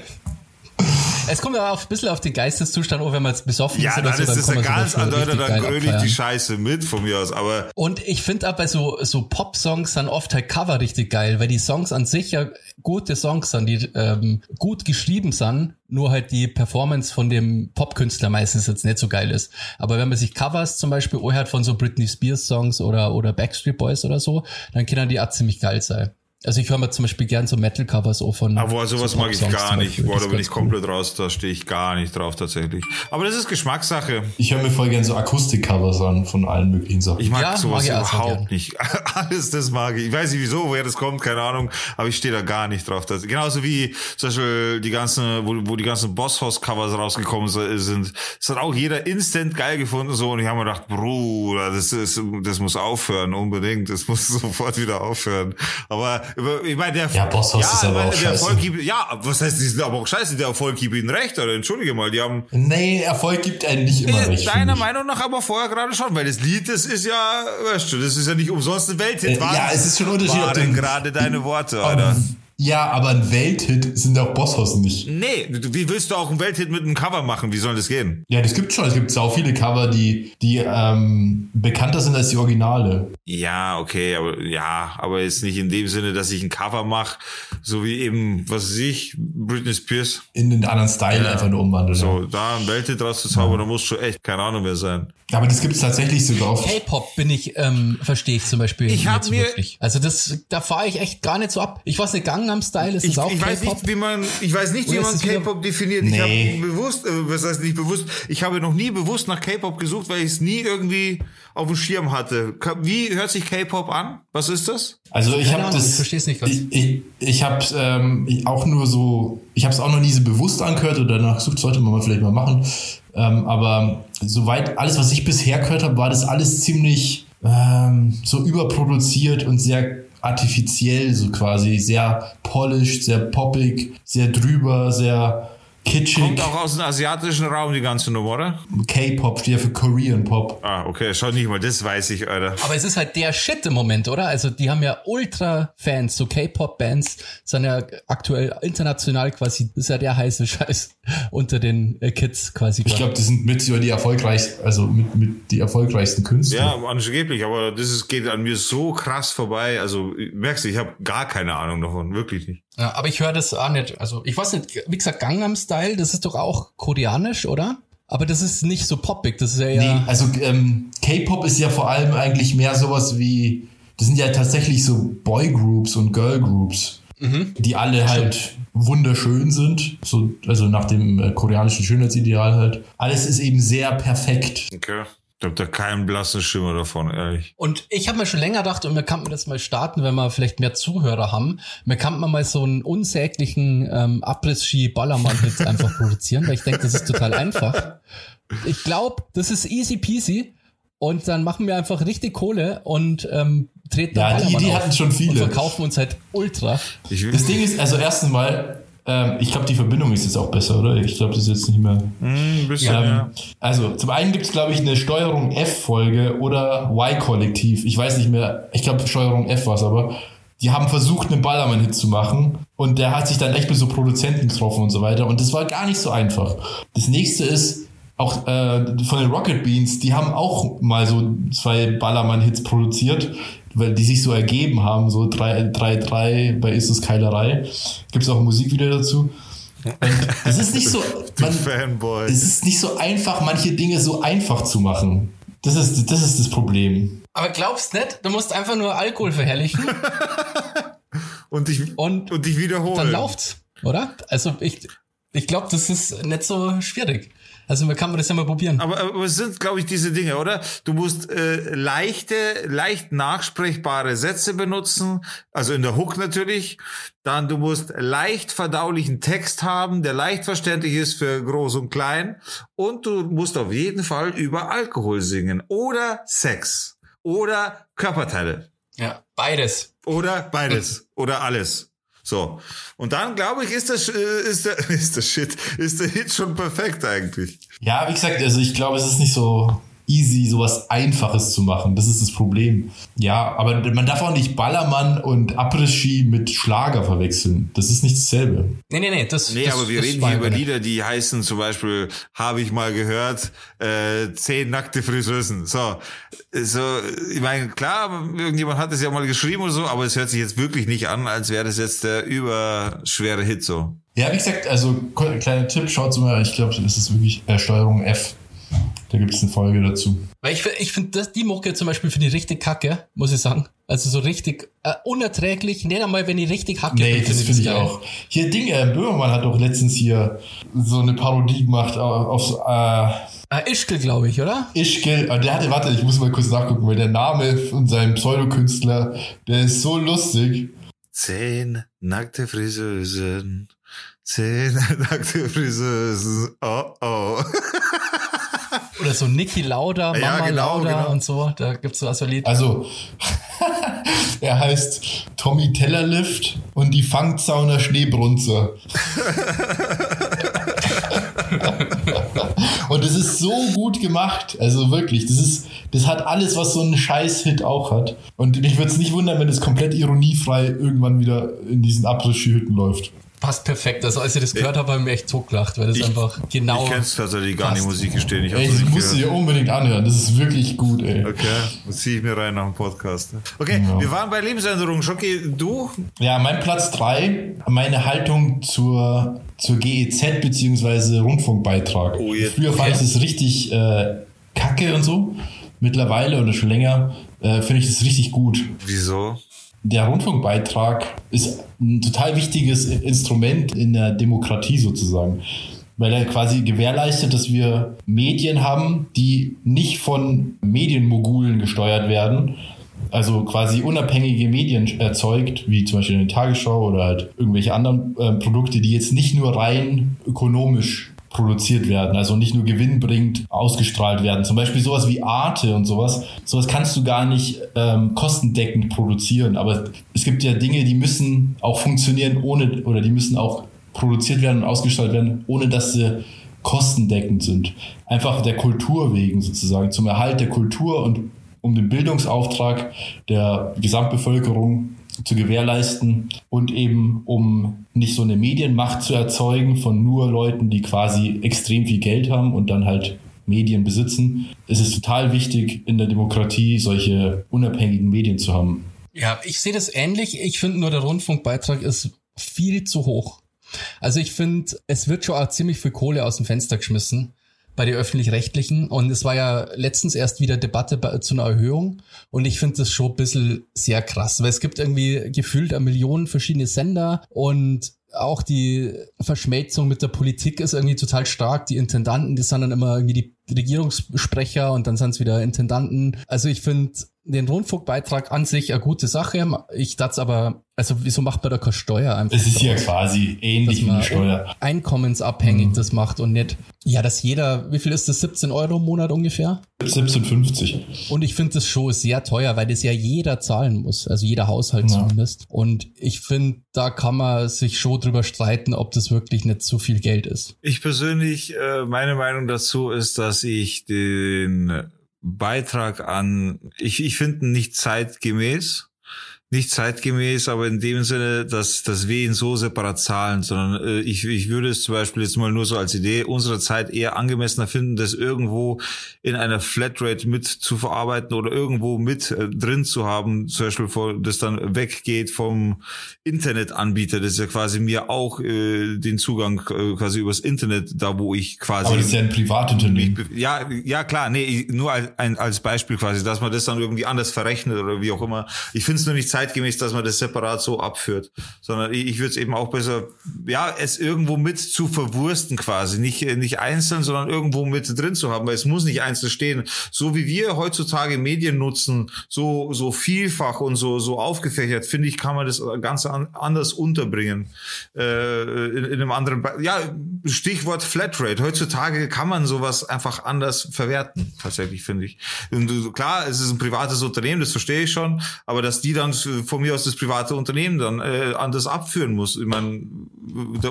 [SPEAKER 1] es kommt ja auch ein bisschen auf den Geisteszustand an, wenn man jetzt besoffen
[SPEAKER 3] Ja,
[SPEAKER 1] ist oder
[SPEAKER 3] dann
[SPEAKER 1] so,
[SPEAKER 3] ist
[SPEAKER 1] dann
[SPEAKER 3] das
[SPEAKER 1] kann
[SPEAKER 3] ja ganz
[SPEAKER 1] richtig
[SPEAKER 3] dann gröle ich die. Scheiße mit von mir aus, aber
[SPEAKER 1] Und ich finde bei so, so Pop-Songs dann oft halt Cover richtig geil, weil die Songs an sich ja gute Songs sind, die ähm, gut geschrieben sind, nur halt die Performance von dem Popkünstler meistens jetzt nicht so geil ist. Aber wenn man sich Covers zum Beispiel anhört von so Britney Spears Songs oder, oder Backstreet Boys oder so, dann können die auch ziemlich geil sein. Also ich höre mir zum Beispiel gern so Metal-Covers auch von.
[SPEAKER 3] Aber sowas
[SPEAKER 1] so
[SPEAKER 3] mag ich gar nicht. Boah, da bin ich
[SPEAKER 1] ganz cool.
[SPEAKER 3] komplett raus. Da stehe ich gar nicht drauf tatsächlich. Aber das ist Geschmackssache.
[SPEAKER 2] Ich höre mir voll gern so Akustik-Covers an von allen möglichen Sachen.
[SPEAKER 3] Ich mag
[SPEAKER 1] Ja,
[SPEAKER 3] sowas
[SPEAKER 1] mag
[SPEAKER 3] überhaupt nicht. Alles das mag ich. Ich weiß nicht wieso, woher das kommt, keine Ahnung. Aber ich stehe da gar nicht drauf. Das, genauso wie zum Beispiel die ganzen, wo, wo die ganzen Bosshaus-Covers rausgekommen sind. Das hat auch jeder instant geil gefunden so. Und ich habe mir gedacht, Bruder, das ist, das muss aufhören unbedingt. Das muss sofort wieder aufhören. Aber ich meine, der
[SPEAKER 2] Ja, Bosshaus ist aber
[SPEAKER 3] meine,
[SPEAKER 2] auch
[SPEAKER 3] der. Erfolg gibt, ja, was heißt, die sind aber auch scheiße. Der Erfolg gibt ihnen recht. Oder entschuldige mal, die haben
[SPEAKER 2] Nee, Erfolg gibt einen nicht immer
[SPEAKER 3] äh,
[SPEAKER 2] recht.
[SPEAKER 3] Deiner. Meinung nach aber vorher gerade schon, weil das Lied, das ist ja, weißt du, das ist ja nicht umsonst ein Welthit.
[SPEAKER 2] Äh, ja, es ist schon ein Unterschied, ob
[SPEAKER 3] Waren
[SPEAKER 2] du-
[SPEAKER 3] gerade deine Worte, Alter.
[SPEAKER 2] Ja, aber ein Welthit sind auch Bosshaus nicht.
[SPEAKER 3] Nee, wie willst du auch einen Welthit mit einem Cover machen? Wie soll das gehen?
[SPEAKER 2] Ja, das gibt schon. Es gibt sau viele Cover, die, die ähm, bekannter sind als die Originale.
[SPEAKER 3] Ja, okay, aber ja, aber jetzt nicht in dem Sinne, dass ich ein Cover mache, so wie eben, was weiß ich, Britney Spears.
[SPEAKER 2] In den anderen Style einfach nur umwandeln.
[SPEAKER 3] So, da ein Welthit draus zu zaubern, da muss schon echt, keine Ahnung wer sein.
[SPEAKER 2] Aber das gibt's tatsächlich sogar auf.
[SPEAKER 1] K-Pop bin ich, ähm, verstehe ich zum Beispiel
[SPEAKER 3] Ich hab mir-
[SPEAKER 1] wirklich. Also das, da fahre ich echt gar nicht so ab. Ich weiß nicht, Gangnam Style ist
[SPEAKER 3] Ich,
[SPEAKER 1] auch
[SPEAKER 3] ich weiß nicht, wie man, ich weiß nicht, wie man
[SPEAKER 1] es
[SPEAKER 3] K-Pop definiert. Ich
[SPEAKER 2] Nee.
[SPEAKER 3] habe bewusst, äh, was heißt nicht bewusst, ich habe noch nie bewusst nach K-Pop gesucht, weil ich es nie irgendwie auf dem Schirm hatte. Wie hört sich K-Pop an? Was ist das?
[SPEAKER 2] Also ich habe das.
[SPEAKER 1] ich versteh's nicht ganz.
[SPEAKER 2] Ich, ich, ich habe ähm, ich auch nur so. Ich habe es auch noch nie so bewusst angehört oder danach gesucht. Sollte man mal vielleicht mal machen. Ähm, aber soweit alles, was ich bisher gehört habe, war das alles ziemlich ähm, so überproduziert und sehr artifiziell so quasi, sehr polished, sehr poppig, sehr drüber, sehr kitschig.
[SPEAKER 3] Kommt auch aus dem asiatischen Raum die ganze Nummer, oder?
[SPEAKER 2] K-Pop steht ja für Korean Pop.
[SPEAKER 3] Ah, okay, schau nicht mal, das weiß ich, Alter.
[SPEAKER 1] Aber es ist halt der Shit im Moment, oder? Also die haben ja Ultra-Fans, so K-Pop-Bands sind ja aktuell international quasi, ist ja der heiße Scheiß unter den äh, Kids quasi.
[SPEAKER 2] Ich glaube, das sind mit so die erfolgreichsten, also mit, mit die erfolgreichsten Künstler.
[SPEAKER 3] Ja, angeblich, aber das ist, geht an mir so krass vorbei. Also merkst du, ich habe gar keine Ahnung davon, wirklich nicht.
[SPEAKER 1] Ja, aber ich höre das auch nicht. Also ich weiß nicht, wie gesagt, Gangnam Style, das ist doch auch koreanisch, oder? Aber das ist nicht so poppig, das ist ja,
[SPEAKER 2] Nee,
[SPEAKER 1] ja
[SPEAKER 2] also ähm, K-Pop ist ja vor allem eigentlich mehr sowas wie, das sind ja tatsächlich so Boygroups und Girlgroups, die alle halt wunderschön sind, so, also nach dem äh, koreanischen Schönheitsideal halt. Alles ist eben sehr perfekt.
[SPEAKER 3] Okay. Ich habe da keinen blassen Schimmer davon, ehrlich.
[SPEAKER 1] Und ich habe mir schon länger gedacht, und wir könnten das mal starten, wenn wir vielleicht mehr Zuhörer haben. Wir könnten mal so einen unsäglichen ähm, Abriss-Ski-Ballermann-Hit einfach produzieren, weil ich denke, das ist total einfach. Ich glaube, das ist easy peasy. Und dann machen wir einfach richtig Kohle und ähm, treten
[SPEAKER 2] Ja,
[SPEAKER 1] dann
[SPEAKER 2] die
[SPEAKER 1] auf
[SPEAKER 2] hatten schon viele.
[SPEAKER 1] Und verkaufen uns halt ultra.
[SPEAKER 3] Ich will,
[SPEAKER 2] Das Ding ist, also erstens mal, ähm, ich glaube, die Verbindung ist jetzt auch besser, oder? Ich glaube, das ist jetzt nicht mehr.
[SPEAKER 3] Ein bisschen,
[SPEAKER 2] Ähm,
[SPEAKER 3] ja.
[SPEAKER 2] Also, zum einen gibt es, glaube ich, eine Steuerung F-Folge oder Y-Kollektiv. Ich weiß nicht mehr, ich glaube, Steuerung F war es aber. Die haben versucht, einen Ballermann-Hit zu machen und der hat sich dann echt mit so Produzenten getroffen und so weiter und das war gar nicht so einfach. Das nächste ist, auch äh, von den Rocket Beans, die haben auch mal so zwei Ballermann-Hits produziert, weil die sich so ergeben haben, so 3-3 bei Ist es Keilerei. Gibt es auch ein Musikvideo dazu. Und es ist nicht so, man,
[SPEAKER 3] Fanboy.
[SPEAKER 2] es ist nicht so einfach, manche Dinge so einfach zu machen. Das ist das, ist das Problem.
[SPEAKER 1] Aber glaubst nicht, du musst einfach nur Alkohol verherrlichen
[SPEAKER 3] Und dich,
[SPEAKER 1] und
[SPEAKER 3] und dich wiederholen.
[SPEAKER 1] dann läuft's, oder? Also ich, ich glaube, das ist nicht so schwierig. Also man kann man das ja mal probieren.
[SPEAKER 3] Aber, aber es sind, glaube ich, diese Dinge, oder? Du musst äh, leichte, leicht nachsprechbare Sätze benutzen, also in der Hook natürlich. Dann du musst leicht verdaulichen Text haben, der leicht verständlich ist für groß und klein. Und du musst auf jeden Fall über Alkohol singen oder Sex oder Körperteile
[SPEAKER 1] Ja, beides.
[SPEAKER 3] oder beides oder alles. So. Und dann, glaube ich, ist das, äh, ist der, ist das Shit, ist der Hit schon perfekt eigentlich.
[SPEAKER 2] Ja, wie gesagt, also ich glaube, es ist nicht so easy, sowas Einfaches zu machen. Das ist das Problem. Ja, aber man darf auch nicht Ballermann und Après-Ski mit Schlager verwechseln. Das ist nicht dasselbe.
[SPEAKER 1] Nee, nee, nee, das
[SPEAKER 3] Nee,
[SPEAKER 1] das,
[SPEAKER 3] aber wir
[SPEAKER 1] das
[SPEAKER 3] reden hier über. Lieder, die heißen zum Beispiel, habe ich mal gehört, äh, zehn nackte Friseusen. So, so, ich meine, klar, irgendjemand hat es ja mal geschrieben oder so, aber es hört sich jetzt wirklich nicht an, als wäre das jetzt der überschwere Hit so.
[SPEAKER 2] Ja, wie gesagt, also kleiner Tipp, schaut mal, ich glaube, das ist wirklich äh, Steuerung F. Da gibt es eine Folge dazu.
[SPEAKER 1] Weil ich, ich finde die Mucke zum Beispiel finde ich richtig kacke, muss ich sagen. Also so richtig äh, unerträglich. Nicht einmal, wenn die richtig hacke.
[SPEAKER 2] Nee, das finde ich
[SPEAKER 1] geil.
[SPEAKER 2] auch. Hier, Ding, äh, Böhmermann hat doch letztens hier so eine Parodie gemacht auf, auf äh,
[SPEAKER 1] Äh, Ischkel, glaube ich, oder?
[SPEAKER 2] Ischgl, äh, der hatte, warte, ich muss mal kurz nachgucken, weil der Name von seinem Pseudokünstler, der ist so lustig.
[SPEAKER 3] Zehn nackte Friseusen, zehn nackte Friseusen, oh oh.
[SPEAKER 1] Oder so Niki Lauda, Mama
[SPEAKER 3] Ja, genau,
[SPEAKER 1] Lauda
[SPEAKER 3] genau.
[SPEAKER 1] und so. Da gibt's so also Lied.
[SPEAKER 2] Also, er heißt Tommy Tellerlift und die Fangzauner Schneebrunzer. und es ist so gut gemacht. Also wirklich, das ist, das hat alles, was so ein Scheiß-Hit auch hat. Und mich würde es nicht wundern, wenn es komplett ironiefrei irgendwann wieder in diesen Après-Ski-Hütten läuft.
[SPEAKER 1] Passt perfekt. Also als ich das gehört habe, habe ich mir echt totgelacht, weil das
[SPEAKER 3] Ich-
[SPEAKER 1] einfach genau.
[SPEAKER 3] Ich kenn's tatsächlich gar nicht,
[SPEAKER 1] passt.
[SPEAKER 3] muss ich gestehen. Ich
[SPEAKER 2] Ey,
[SPEAKER 3] nicht
[SPEAKER 2] du
[SPEAKER 3] gehört.
[SPEAKER 2] dir unbedingt anhören. Das ist wirklich gut, ey.
[SPEAKER 3] Okay, das ziehe ich mir rein nach dem Podcast. Okay,
[SPEAKER 2] Ja.
[SPEAKER 3] wir waren bei Lebensänderungen. Schocki, du?
[SPEAKER 2] Ja, mein Platz drei, meine Haltung zur, zur GEZ beziehungsweise Rundfunkbeitrag.
[SPEAKER 3] Oh, jetzt-
[SPEAKER 2] Früher fand
[SPEAKER 1] okay.
[SPEAKER 2] ich das richtig äh, kacke und so. Mittlerweile oder schon länger äh, finde ich das richtig gut.
[SPEAKER 3] Wieso?
[SPEAKER 2] Der Rundfunkbeitrag ist ein total wichtiges Instrument in der Demokratie sozusagen. Weil er quasi gewährleistet, dass wir Medien haben, die nicht von Medienmogulen gesteuert werden. Also quasi unabhängige Medien erzeugt, wie zum Beispiel eine Tagesschau oder halt irgendwelche anderen äh, Produkte, die jetzt nicht nur rein ökonomisch produziert werden, also nicht nur gewinnbringend ausgestrahlt werden. Zum Beispiel sowas wie Arte und sowas. Sowas kannst du gar nicht ähm, kostendeckend produzieren. Aber es gibt ja Dinge, die müssen auch funktionieren ohne oder die müssen auch produziert werden und ausgestrahlt werden, ohne dass sie kostendeckend sind. Einfach der Kultur wegen sozusagen, zum Erhalt der Kultur und um den Bildungsauftrag der Gesamtbevölkerung zu gewährleisten und eben um nicht so eine Medienmacht zu erzeugen von nur Leuten, die quasi extrem viel Geld haben und dann halt Medien besitzen. Es ist total wichtig in der Demokratie solche unabhängigen Medien zu haben.
[SPEAKER 1] Ja, ich sehe das ähnlich. Ich finde nur der Rundfunkbeitrag ist viel zu hoch. Also ich finde, es wird schon auch ziemlich viel Kohle aus dem Fenster geschmissen bei den öffentlich-rechtlichen. Und es war ja letztens erst wieder Debatte bei, zu einer Erhöhung. Und ich finde das schon ein bisschen sehr krass, weil es gibt irgendwie gefühlt eine Million verschiedene Sender und auch die Verschmelzung mit der Politik ist irgendwie total stark. Die Intendanten, die sind dann immer irgendwie die Regierungssprecher und dann sind es wieder Intendanten. Also ich finde den Rundfunkbeitrag an sich eine gute Sache. Ich dachte aber, also wieso macht man da keine Steuer
[SPEAKER 2] einfach? Es ist ja quasi ähnlich wie eine Steuer.
[SPEAKER 1] Einkommensabhängig mhm. das macht und nicht, ja, dass jeder, wie viel ist das, 17 Euro im Monat ungefähr?
[SPEAKER 2] 17,50.
[SPEAKER 1] Und ich finde das schon sehr teuer, weil das ja jeder zahlen muss, also jeder Haushalt ja. zumindest. Und ich finde, da kann man sich schon drüber streiten, ob das wirklich nicht so viel Geld ist.
[SPEAKER 3] Ich persönlich, äh, meine Meinung dazu ist, dass ich den Beitrag an, ich, ich finde nicht zeitgemäß nicht zeitgemäß, aber in dem Sinne, dass, dass wir ihn so separat zahlen, sondern äh, ich, ich würde es zum Beispiel jetzt mal nur so als Idee unserer Zeit eher angemessener finden, das irgendwo in einer Flatrate mit zu verarbeiten oder irgendwo mit äh, drin zu haben, zum Beispiel, vor, das dann weggeht vom Internetanbieter, das ist ja quasi mir auch äh, den Zugang äh, quasi übers Internet, da wo ich quasi...
[SPEAKER 2] Aber das ist ja ein Privatunternehmen.
[SPEAKER 3] Ja, ja klar, nee, nur als, ein, als Beispiel quasi, dass man das dann irgendwie anders verrechnet oder wie auch immer. Ich finde es nur nicht zeitgemäß, dass man das separat so abführt, sondern ich, ich würde es eben auch besser, ja, es irgendwo mit zu verwursten quasi, nicht nicht einzeln, sondern irgendwo mit drin zu haben, weil es muss nicht einzeln stehen. So wie wir heutzutage Medien nutzen, so so vielfach und so so aufgefächert, finde ich, kann man das Ganze an, anders unterbringen äh, in, in einem anderen. Be ja, Stichwort Flatrate. Heutzutage kann man sowas einfach anders verwerten, tatsächlich finde ich. Und klar, es ist ein privates Unternehmen, das verstehe ich schon, aber dass die dann von mir aus das private Unternehmen dann äh, anders abführen muss. Ich meine,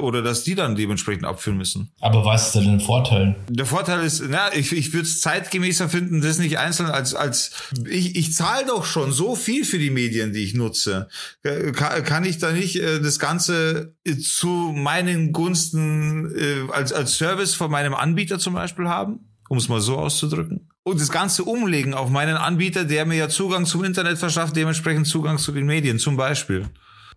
[SPEAKER 3] oder dass die dann dementsprechend abführen müssen.
[SPEAKER 2] Aber was ist denn der Vorteil?
[SPEAKER 3] Der Vorteil ist, na, ich, ich würde es zeitgemäßer finden, das nicht einzeln als, als ich, ich zahle doch schon so viel für die Medien, die ich nutze. Kann, kann ich da nicht äh, das Ganze zu meinen Gunsten äh, als, als Service von meinem Anbieter zum Beispiel haben? Um es mal so auszudrücken und das Ganze umlegen auf meinen Anbieter, der mir ja Zugang zum Internet verschafft, dementsprechend Zugang zu den Medien zum Beispiel.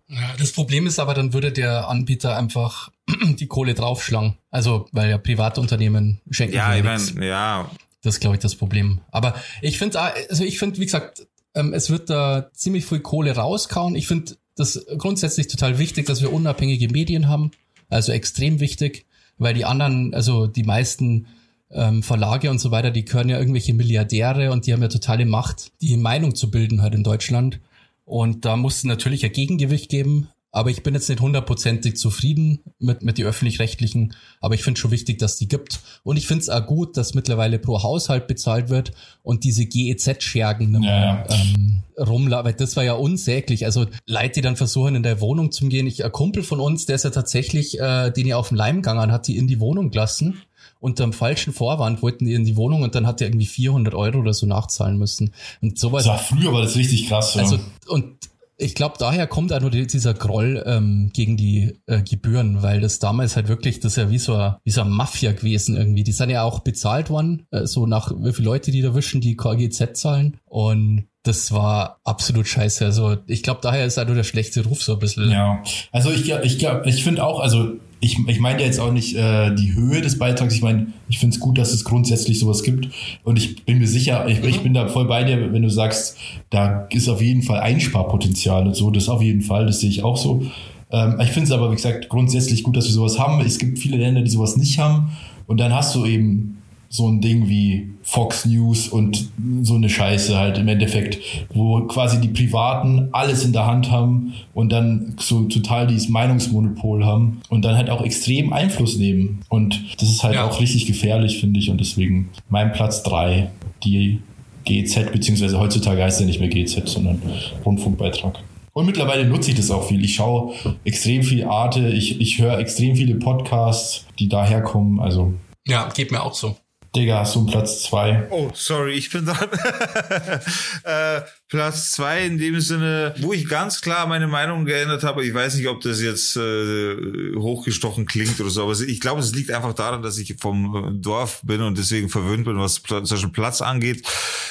[SPEAKER 1] Ja, das Problem ist aber, dann würde der Anbieter einfach die Kohle draufschlagen. Also, weil ja Privatunternehmen schenken.
[SPEAKER 3] Ja, ich mein, ja.
[SPEAKER 1] Das ist, glaube ich, das Problem. Aber ich finde, also ich finde, wie gesagt, ähm, es wird da ziemlich viel Kohle rauskauen. Ich finde das grundsätzlich total wichtig, dass wir unabhängige Medien haben. Also extrem wichtig, weil die anderen, also die meisten ähm, Verlage und so weiter, die gehören ja irgendwelche Milliardäre und die haben ja totale Macht, die Meinung zu bilden halt in Deutschland. Und da muss es natürlich ein Gegengewicht geben. Aber ich bin jetzt nicht hundertprozentig zufrieden mit, mit die öffentlich-rechtlichen. Aber ich finde schon wichtig, dass die gibt. Und ich finde es auch gut, dass mittlerweile pro Haushalt bezahlt wird und diese GEZ-Schergen ja, ja. ähm, rumlaufen. Das war ja unsäglich. Also Leute, die dann versuchen, in der Wohnung zu gehen. Ich, ein Kumpel von uns, der ist ja tatsächlich, äh, den ihr auf dem Leim gegangen hat, die in die Wohnung gelassen unter dem falschen Vorwand wollten die in die Wohnung und dann hat er irgendwie 400 Euro oder so nachzahlen müssen. Und sowas.
[SPEAKER 2] Das war früher war das richtig krass.
[SPEAKER 1] Ja. Also, und ich glaube, daher kommt auch nur dieser Groll ähm, gegen die äh, Gebühren, weil das damals halt wirklich, das ist ja wie so, ein, wie so eine Mafia gewesen irgendwie. Die sind ja auch bezahlt worden, äh, so nach wie viele Leute die da wischen, die KGZ zahlen. Und das war absolut scheiße. Also ich glaube, daher ist halt nur der schlechte Ruf so ein bisschen.
[SPEAKER 2] Ja, also ich, ich, ich finde auch, also ich, ich meine ja jetzt auch nicht äh, die Höhe des Beitrags. Ich meine, ich finde es gut, dass es grundsätzlich sowas gibt. Und ich bin mir sicher, ich, ich bin da voll bei dir, wenn du sagst, da ist auf jeden Fall Einsparpotenzial und so. Das auf jeden Fall, das sehe ich auch so. Ähm, ich finde es aber, wie gesagt, grundsätzlich gut, dass wir sowas haben. Es gibt viele Länder, die sowas nicht haben. Und dann hast du eben so ein Ding wie Fox News und so eine Scheiße halt im Endeffekt, wo quasi die Privaten alles in der Hand haben und dann so total dieses Meinungsmonopol haben und dann halt auch extrem Einfluss nehmen. Und das ist halt ja. auch richtig gefährlich, finde ich. Und deswegen mein Platz drei die GEZ, beziehungsweise heutzutage heißt ja nicht mehr GEZ, sondern Rundfunkbeitrag. Und mittlerweile nutze ich das auch viel. Ich schaue extrem viel Arte, ich, ich höre extrem viele Podcasts, die daherkommen. Also.
[SPEAKER 1] Ja, geht mir auch so.
[SPEAKER 2] Digga, hast du einen Platz zwei?
[SPEAKER 3] Oh, sorry, ich bin dran. äh, Platz zwei in dem Sinne, wo ich ganz klar meine Meinung geändert habe. Ich weiß nicht, ob das jetzt äh, hochgestochen klingt oder so, aber ich glaube, es liegt einfach daran, dass ich vom Dorf bin und deswegen verwöhnt bin, was Beispiel Platz angeht.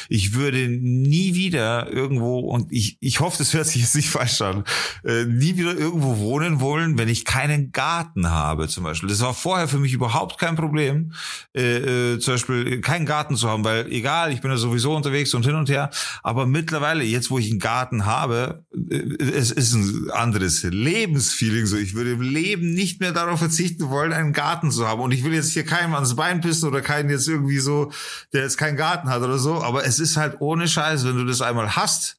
[SPEAKER 3] Ich würde nie wieder irgendwo, und ich, ich hoffe, das hört sich jetzt nicht falsch an, äh, nie wieder irgendwo wohnen wollen, wenn ich keinen Garten habe, zum Beispiel. Das war vorher für mich überhaupt kein Problem, äh, äh, zum Beispiel keinen Garten zu haben, weil egal, ich bin ja sowieso unterwegs und hin und her, aber mittlerweile jetzt wo ich einen Garten habe, äh, es ist ein anderes Lebensfeeling so. Ich würde im Leben nicht mehr darauf verzichten wollen, einen Garten zu haben. Und ich will jetzt hier keinem ans Bein pissen oder keinen jetzt irgendwie so, der jetzt keinen Garten hat oder so. Aber es ist halt ohne Scheiß, wenn du das einmal hast,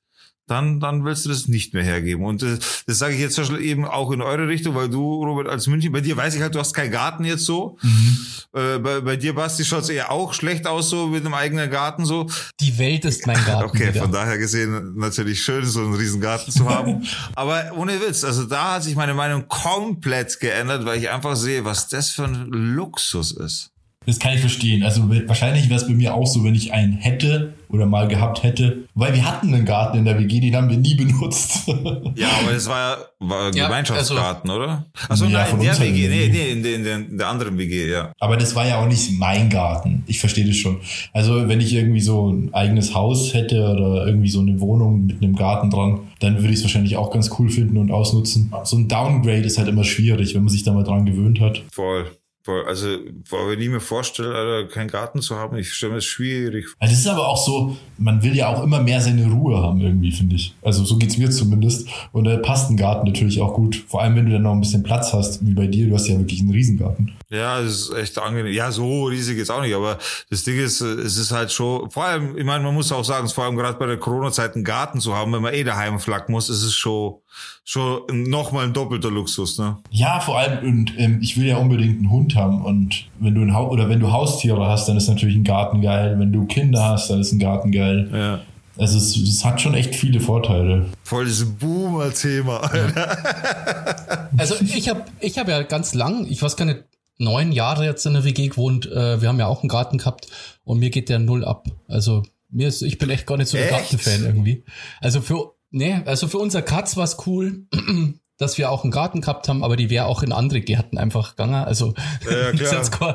[SPEAKER 3] dann, dann willst du das nicht mehr hergeben. Und äh, das sage ich jetzt eben auch in eure Richtung, weil du, Robert, als München, bei dir weiß ich halt, du hast keinen Garten jetzt so. Mhm. Äh, bei, bei dir, Basti, schaut es eher auch schlecht aus, so mit einem eigenen Garten so.
[SPEAKER 1] Die Welt ist mein Garten.
[SPEAKER 3] Okay, wieder. von daher gesehen natürlich schön, so einen riesen Garten zu haben. Aber ohne Witz, also da hat sich meine Meinung komplett geändert, weil ich einfach sehe, was das für ein Luxus ist.
[SPEAKER 2] Das kann ich verstehen. Also wahrscheinlich wäre es bei mir auch so, wenn ich einen hätte oder mal gehabt hätte. Weil wir hatten einen Garten in der WG, den haben wir nie benutzt.
[SPEAKER 3] ja, aber das war ja war ja, Gemeinschaftsgarten, also, oder? Achso, ja, nein, in der WG, nee, nee, in der, in, der, in der anderen WG, ja.
[SPEAKER 2] Aber das war ja auch nicht mein Garten. Ich verstehe das schon. Also wenn ich irgendwie so ein eigenes Haus hätte oder irgendwie so eine Wohnung mit einem Garten dran, dann würde ich es wahrscheinlich auch ganz cool finden und ausnutzen. So ein Downgrade ist halt immer schwierig, wenn man sich da mal dran gewöhnt hat.
[SPEAKER 3] Voll. Also, wenn ich mir vorstelle, Alter, keinen Garten zu haben, ich stelle mir das schwierig vor.
[SPEAKER 2] Also, es ist aber auch so, man will ja auch immer mehr seine Ruhe haben, irgendwie, finde ich. Also, so geht's mir zumindest. Und da passt ein Garten natürlich auch gut. Vor allem, wenn du dann noch ein bisschen Platz hast, wie bei dir. Du hast ja wirklich einen Riesengarten.
[SPEAKER 3] Ja, das ist echt angenehm. Ja, so riesig ist auch nicht, aber das Ding ist, es ist halt schon, vor allem, ich meine, man muss auch sagen, vor allem gerade bei der Corona-Zeit einen Garten zu haben, wenn man eh daheim flacken muss, ist es schon, schon nochmal ein doppelter Luxus, ne?
[SPEAKER 2] Ja, vor allem, und ähm, ich will ja unbedingt einen Hund haben und wenn du ein Haus oder wenn du Haustiere hast, dann ist natürlich ein Garten geil. Wenn du Kinder hast, dann ist ein Garten geil. Ja. Also es, es hat schon echt viele Vorteile.
[SPEAKER 3] Voll dieses Boomer-Thema,
[SPEAKER 1] Alter. Also ich habe ich hab ja ganz lang, ich weiß gar nicht, neun Jahre jetzt in der WG gewohnt. Äh, wir haben ja auch einen Garten gehabt und mir geht der null ab. Also mir ist, ich bin echt gar nicht so der Gartenfan irgendwie. Also für, nee, also für unser Katz war es cool, dass wir auch einen Garten gehabt haben, aber die wäre auch in andere Gärten einfach gegangen. Also ja, ist jetzt kein,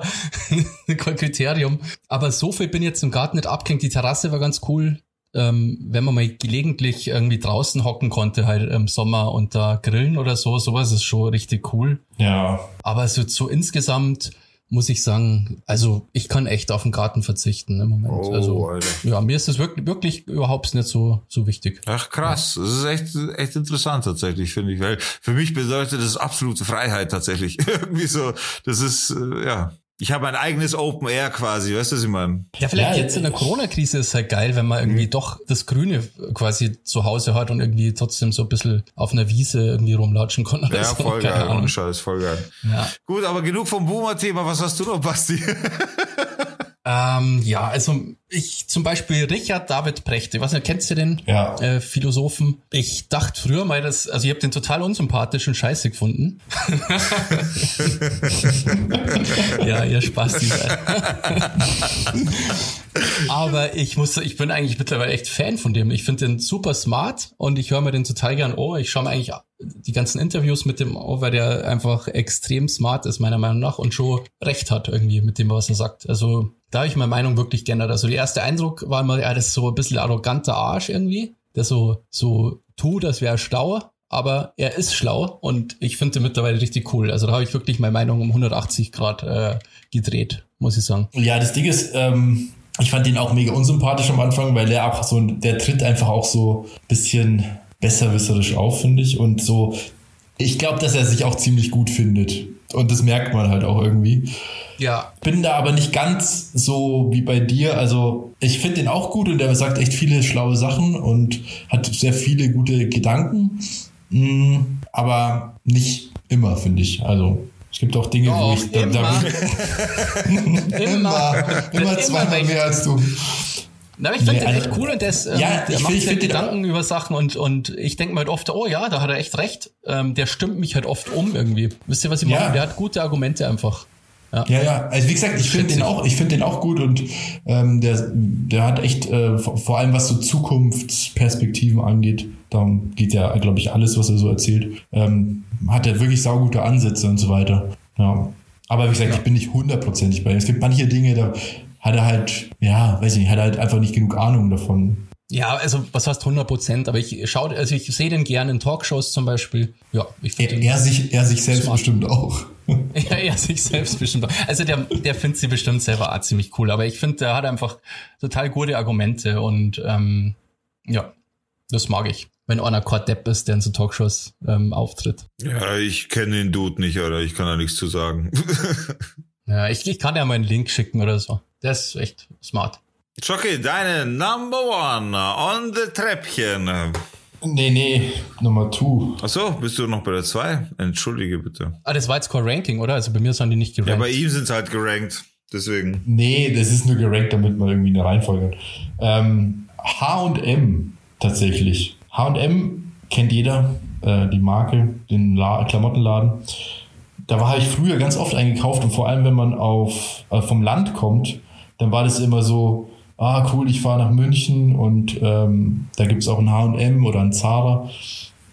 [SPEAKER 1] kein Kriterium. Aber so viel bin jetzt im Garten nicht abgehängt. Die Terrasse war ganz cool ähm, wenn man mal gelegentlich irgendwie draußen hocken konnte, halt im Sommer und da grillen oder so, sowas ist schon richtig cool.
[SPEAKER 2] Ja.
[SPEAKER 1] Aber so, so insgesamt muss ich sagen, also ich kann echt auf den Garten verzichten im Moment. Oh, also Alter. ja, mir ist das wirklich, wirklich überhaupt nicht so so wichtig.
[SPEAKER 3] Ach krass, das ist echt echt interessant tatsächlich, finde ich, weil für mich bedeutet das absolute Freiheit tatsächlich. Irgendwie so, das ist äh, ja ich habe ein eigenes Open Air quasi, weißt du, was ich meine?
[SPEAKER 1] Ja, vielleicht ja, jetzt in der Corona-Krise ist es halt geil, wenn man irgendwie mhm. doch das Grüne quasi zu Hause hat und irgendwie trotzdem so ein bisschen auf einer Wiese irgendwie rumlatschen kann.
[SPEAKER 3] Ja, so. voll Keine geil, ohne Scheiß, voll geil. Ja. Gut, aber genug vom Boomer-Thema, was hast du noch, Basti?
[SPEAKER 1] Ähm, ja, also ich zum Beispiel Richard David Precht, was kennst du den
[SPEAKER 2] ja.
[SPEAKER 1] äh, Philosophen? Ich dachte früher mal, dass, also ich habe den total unsympathisch und scheiße gefunden. ja, ihr Spaß. Aber ich muss, ich bin eigentlich mittlerweile echt Fan von dem. Ich finde den super smart und ich höre mir den total gern. Oh, ich schaue mir eigentlich die ganzen Interviews mit dem an, weil der einfach extrem smart ist, meiner Meinung nach, und schon recht hat irgendwie mit dem, was er sagt. Also da habe ich meine Meinung wirklich geändert. Also der erste Eindruck war immer, ja, das ist so ein bisschen arroganter Arsch irgendwie, der so, so tut, als wäre er schlau, aber er ist schlau und ich finde mittlerweile richtig cool. Also da habe ich wirklich meine Meinung um 180 Grad äh, gedreht, muss ich sagen.
[SPEAKER 2] Ja, das Ding ist, ähm, ich fand ihn auch mega unsympathisch am Anfang, weil er auch so, der tritt einfach auch so ein bisschen besserwisserisch auf, finde ich. Und so, ich glaube, dass er sich auch ziemlich gut findet. Und das merkt man halt auch irgendwie.
[SPEAKER 1] Ja.
[SPEAKER 2] Bin da aber nicht ganz so wie bei dir. Also ich finde den auch gut und der sagt echt viele schlaue Sachen und hat sehr viele gute Gedanken. Mm, aber nicht immer, finde ich. Also es gibt auch Dinge, Doch, wo ich
[SPEAKER 1] immer.
[SPEAKER 2] Da, da immer, immer, immer zweimal mehr als du.
[SPEAKER 1] Na, ich finde nee, den also, echt cool und das, ähm, ja, der macht sich halt Gedanken über Sachen und, und ich denke mir halt oft, oh ja, da hat er echt recht. Ähm, der stimmt mich halt oft um irgendwie. Wisst ihr, was ich ja. meine? Der hat gute Argumente einfach.
[SPEAKER 2] Ja, ja, ja. also wie gesagt, ich finde den auch, ich finde den auch gut und ähm, der, der hat echt, äh, vor allem was so Zukunftsperspektiven angeht, darum geht ja, glaube ich, alles, was er so erzählt, ähm, hat er wirklich saugute Ansätze und so weiter. Ja. Aber wie gesagt, ja. ich bin nicht hundertprozentig bei ihm. Es gibt manche Dinge, da hat er halt, ja, weiß ich nicht, hat er halt einfach nicht genug Ahnung davon.
[SPEAKER 1] Ja, also was heißt 100 Prozent, aber ich schaue, also ich sehe den gerne in Talkshows zum Beispiel. Ja,
[SPEAKER 2] ich er, er sich, er sich selbst smart. bestimmt auch.
[SPEAKER 1] ja, er sich selbst bestimmt auch. Also der, der findet sie bestimmt selber auch ziemlich cool, aber ich finde, der hat einfach total gute Argumente und ähm, ja, das mag ich wenn einer Cord Depp ist, der in so Talkshows ähm, auftritt.
[SPEAKER 3] Ja, ich kenne den Dude nicht, oder ich kann da nichts zu sagen.
[SPEAKER 1] ja, ich, ich kann ja mal einen Link schicken oder so. Der ist echt smart.
[SPEAKER 3] Chucky, deine Number One on the Treppchen.
[SPEAKER 2] Nee, nee, Nummer two.
[SPEAKER 3] Achso, bist du noch bei der zwei? Entschuldige bitte.
[SPEAKER 1] Ah, das war jetzt Core Ranking, oder? Also bei mir sind die nicht
[SPEAKER 3] gerankt. Ja, bei ihm sind sie halt gerankt. Deswegen.
[SPEAKER 2] Nee, das ist nur gerankt, damit man irgendwie eine Reihenfolge hat. Ähm, H&M tatsächlich. H&M kennt jeder, äh, die Marke, den La Klamottenladen. Da war ich früher ganz oft eingekauft und vor allem, wenn man auf, äh, vom Land kommt, dann war das immer so, ah cool, ich fahre nach München und ähm, da gibt es auch ein H&M oder ein Zara.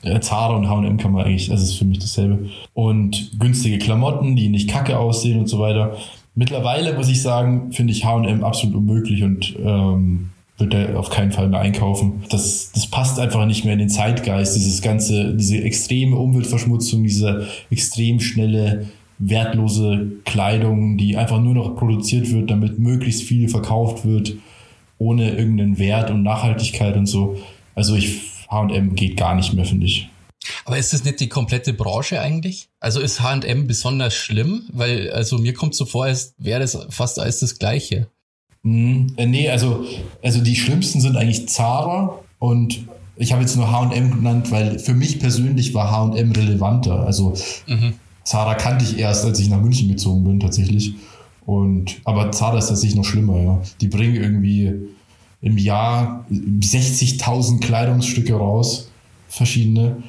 [SPEAKER 2] Äh, Zara und H&M kann man eigentlich, das ist für mich dasselbe. Und günstige Klamotten, die nicht kacke aussehen und so weiter. Mittlerweile muss ich sagen, finde ich H&M absolut unmöglich und ähm, wird er auf keinen Fall mehr einkaufen. Das, das passt einfach nicht mehr in den Zeitgeist, dieses ganze, diese extreme Umweltverschmutzung, diese extrem schnelle, wertlose Kleidung, die einfach nur noch produziert wird, damit möglichst viel verkauft wird, ohne irgendeinen Wert und Nachhaltigkeit und so. Also ich, H&M geht gar nicht mehr, finde ich.
[SPEAKER 1] Aber ist das nicht die komplette Branche eigentlich? Also ist H&M besonders schlimm? Weil, also mir kommt so vor, als wäre das fast alles das Gleiche.
[SPEAKER 2] Mhm. Äh, nee, also, also die schlimmsten sind eigentlich Zara und ich habe jetzt nur HM genannt, weil für mich persönlich war HM relevanter. Also mhm. Zara kannte ich erst, als ich nach München gezogen bin, tatsächlich. Und, aber Zara ist tatsächlich noch schlimmer, ja. Die bringen irgendwie im Jahr 60.000 Kleidungsstücke raus, verschiedene,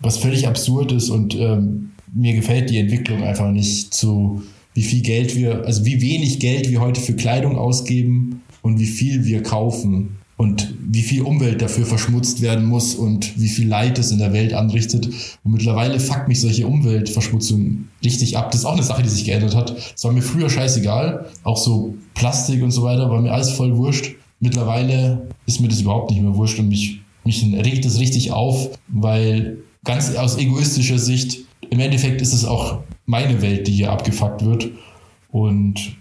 [SPEAKER 2] was völlig absurd ist und ähm, mir gefällt die Entwicklung einfach nicht zu, wie viel Geld wir, also wie wenig Geld wir heute für Kleidung ausgeben und wie viel wir kaufen und wie viel Umwelt dafür verschmutzt werden muss und wie viel Leid es in der Welt anrichtet. Und mittlerweile fuckt mich solche Umweltverschmutzung richtig ab. Das ist auch eine Sache, die sich geändert hat. Es war mir früher scheißegal. Auch so Plastik und so weiter war mir alles voll wurscht. Mittlerweile ist mir das überhaupt nicht mehr wurscht und mich, mich regt es richtig auf, weil ganz aus egoistischer Sicht, im Endeffekt ist es auch meine Welt, die hier abgefuckt wird. Und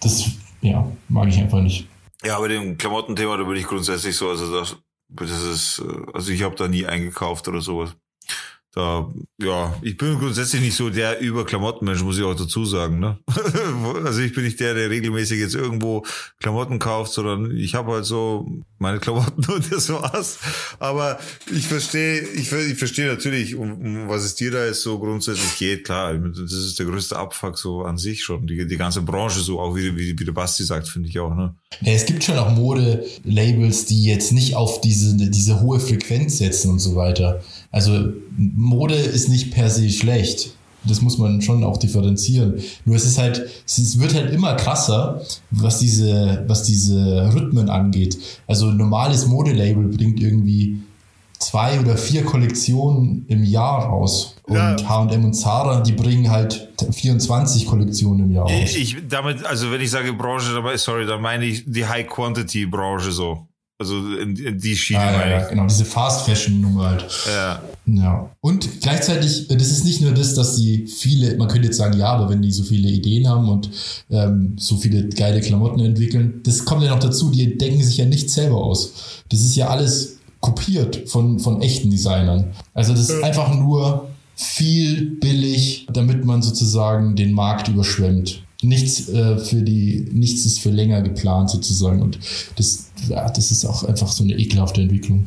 [SPEAKER 2] das, ja, mag ich einfach nicht.
[SPEAKER 3] Ja, bei dem Klamottenthema, da bin ich grundsätzlich so, also das, das ist, äh, also ich habe da nie eingekauft oder sowas ja, ich bin grundsätzlich nicht so der Über-Klamottenmensch, muss ich auch dazu sagen. Ne? also ich bin nicht der, der regelmäßig jetzt irgendwo Klamotten kauft, sondern ich habe halt so meine Klamotten und das war's. Aber ich verstehe, ich, ich verstehe natürlich, um, um was es dir da jetzt so grundsätzlich geht. Klar, das ist der größte Abfuck so an sich schon. Die, die ganze Branche so, auch wie, wie, wie der Basti sagt, finde ich auch. Ne?
[SPEAKER 2] Ja, es gibt schon auch Mode-Labels, die jetzt nicht auf diese, diese hohe Frequenz setzen und so weiter. Also Mode ist nicht per se schlecht. Das muss man schon auch differenzieren. Nur es ist halt, es wird halt immer krasser, was diese, was diese Rhythmen angeht. Also ein normales Modelabel bringt irgendwie zwei oder vier Kollektionen im Jahr raus. Und H&M und Zara, die bringen halt 24 Kollektionen im Jahr raus.
[SPEAKER 3] Ich, damit, also wenn ich sage Branche, sorry, dann meine ich die High-Quantity-Branche so. Also in, in die Schiene. Ah,
[SPEAKER 2] ja, ja, genau, diese Fast Fashion Nummer halt. Ja. ja. Und gleichzeitig, das ist nicht nur das, dass die viele, man könnte jetzt sagen, ja, aber wenn die so viele Ideen haben und ähm, so viele geile Klamotten entwickeln, das kommt ja noch dazu, die denken sich ja nicht selber aus. Das ist ja alles kopiert von, von echten Designern. Also das ist einfach nur viel billig, damit man sozusagen den Markt überschwemmt nichts äh, für die, nichts ist für länger geplant sozusagen. Und das, das ist auch einfach so eine ekelhafte Entwicklung.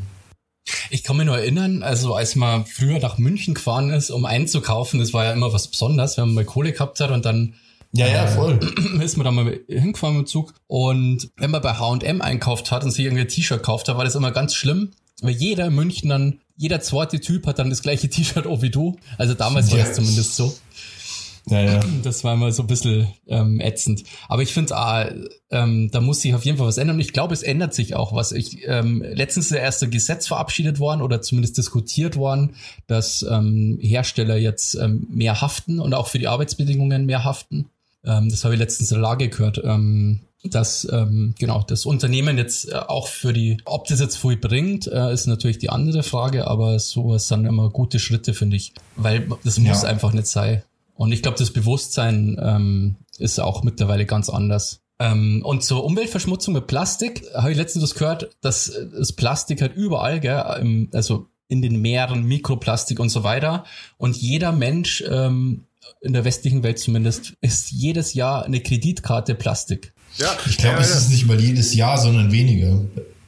[SPEAKER 1] Ich kann mich nur erinnern, also als man früher nach München gefahren ist, um einzukaufen, das war ja immer was Besonderes, wenn man mal Kohle gehabt hat und dann
[SPEAKER 2] Ja, ja, voll.
[SPEAKER 1] ist man da mal hingefahren mit dem Zug. Und wenn man bei H&M einkauft hat und sich irgendwie ein T-Shirt kauft, da war das immer ganz schlimm, weil jeder in München dann, jeder zweite Typ hat dann das gleiche T-Shirt auch wie du. Also damals war
[SPEAKER 2] Ja.
[SPEAKER 1] das zumindest so.
[SPEAKER 2] Ja, ja.
[SPEAKER 1] Das war immer so ein bisschen ähm, ätzend. Aber ich finde, ah, ähm, da muss sich auf jeden Fall was ändern. Und ich glaube, es ändert sich auch was. Ich, ähm, letztens ist ja erst ein Gesetz verabschiedet worden oder zumindest diskutiert worden, dass ähm, Hersteller jetzt ähm, mehr haften und auch für die Arbeitsbedingungen mehr haften. Ähm, das habe ich letztens in der Lage gehört. Ähm, dass ähm, genau das Unternehmen jetzt äh, auch für die, ob das jetzt viel bringt, äh, ist natürlich die andere Frage, aber sowas sind immer gute Schritte, finde ich, weil das muss
[SPEAKER 2] Ja.
[SPEAKER 1] einfach nicht sein. Und ich glaube, das Bewusstsein ähm, ist auch mittlerweile ganz anders. Ähm, und zur Umweltverschmutzung mit Plastik habe ich letztens das gehört, dass äh, das Plastik halt überall, gell, im, also in den Meeren, Mikroplastik und so weiter. Und jeder Mensch, ähm, in der westlichen Welt zumindest, ist jedes Jahr eine Kreditkarte Plastik.
[SPEAKER 3] Ja,
[SPEAKER 2] Ich glaube,
[SPEAKER 3] ja,
[SPEAKER 2] es ist nicht mal jedes Jahr, sondern weniger.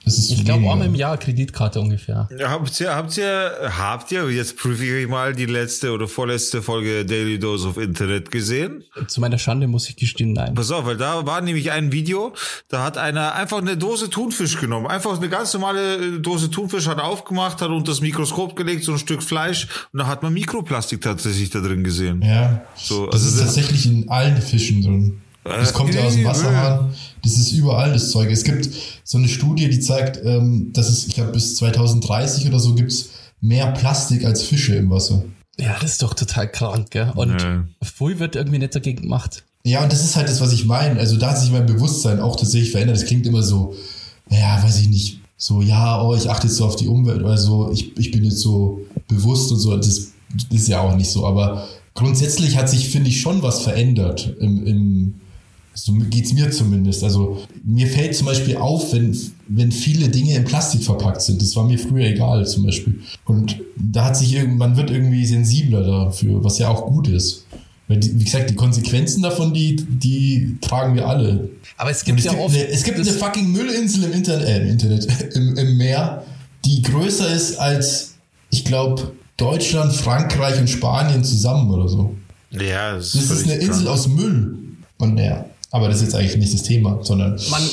[SPEAKER 1] Ich glaube, einmal im Jahr Kreditkarte ungefähr.
[SPEAKER 3] Ja, habt ihr, habt ihr, habt ihr, jetzt prüfe ich mal die letzte oder vorletzte Folge Daily Dose of Internet gesehen?
[SPEAKER 1] Zu meiner Schande muss ich gestehen, nein.
[SPEAKER 3] Pass auf, weil da war nämlich ein Video, da hat einer einfach eine Dose Thunfisch genommen. Einfach eine ganz normale äh, Dose Thunfisch hat er aufgemacht, hat unter das Mikroskop gelegt, so ein Stück Fleisch, und da hat man Mikroplastik tatsächlich da drin gesehen.
[SPEAKER 2] Ja.
[SPEAKER 3] So,
[SPEAKER 2] das
[SPEAKER 3] also
[SPEAKER 2] ist
[SPEAKER 3] das-
[SPEAKER 2] tatsächlich in allen Fischen drin. Das kommt ja aus dem. Wasserhahn. Das ist überall das Zeug. Es gibt so eine Studie, die zeigt, ähm, dass es, ich glaube, bis 2030 oder so gibt's mehr Plastik als Fische im Wasser.
[SPEAKER 1] Ja, das ist doch total krank, gell? Und
[SPEAKER 3] Ja.
[SPEAKER 1] früh wird irgendwie nicht dagegen gemacht.
[SPEAKER 2] Ja, und das ist halt das, was ich meine. Also da hat sich mein Bewusstsein auch tatsächlich verändert. Das klingt immer so, naja, weiß ich nicht, so, ja, oh, ich achte jetzt so auf die Umwelt oder so, ich, ich bin jetzt so bewusst und so. Das, das ist ja auch nicht so. Aber grundsätzlich hat sich, finde ich, schon was verändert im, im so geht's mir zumindest. Also mir fällt zum Beispiel auf, wenn, wenn viele Dinge in Plastik verpackt sind. Das war mir früher egal zum Beispiel. Und da hat sich irgend, man wird irgendwie sensibler dafür, was ja auch gut ist. Weil die, wie gesagt, die Konsequenzen davon, die, die tragen wir alle.
[SPEAKER 1] Aber es gibt
[SPEAKER 2] es,
[SPEAKER 1] ja
[SPEAKER 2] gibt
[SPEAKER 1] oft.
[SPEAKER 2] eine, es gibt eine fucking Müllinsel im Internet, äh, im Internet, im, im Meer, die größer ist als, ich glaube, Deutschland, Frankreich und Spanien zusammen oder so.
[SPEAKER 3] Ja, das,
[SPEAKER 2] Das ist eine Insel
[SPEAKER 3] krank.
[SPEAKER 2] aus Müll. Und naja, aber das ist jetzt eigentlich nicht das Thema, sondern
[SPEAKER 1] Man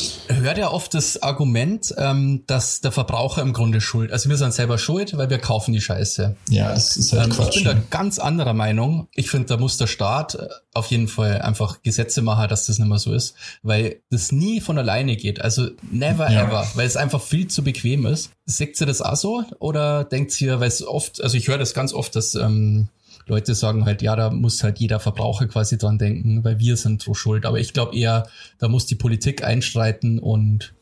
[SPEAKER 1] hört ja oft das Argument, ähm, dass der Verbraucher im Grunde schuld. Also wir sind selber schuld, weil wir kaufen die Scheiße.
[SPEAKER 2] ja, das ist halt
[SPEAKER 1] Ähm, ich
[SPEAKER 2] Quatsch.
[SPEAKER 1] bin da ganz anderer Meinung. Ich finde, da muss der Staat äh, auf jeden Fall einfach Gesetze machen, dass das nicht mehr so ist, weil das nie von alleine geht. Also never
[SPEAKER 2] Ja.
[SPEAKER 1] ever, weil es einfach viel zu bequem ist. Seht ihr das auch so? Oder denkt ihr, weil es oft, also ich höre das ganz oft, dass ähm, Leute sagen halt, ja, da muss halt jeder Verbraucher quasi dran denken, weil wir sind so schuld. Aber ich glaube eher, da muss die Politik einstreiten und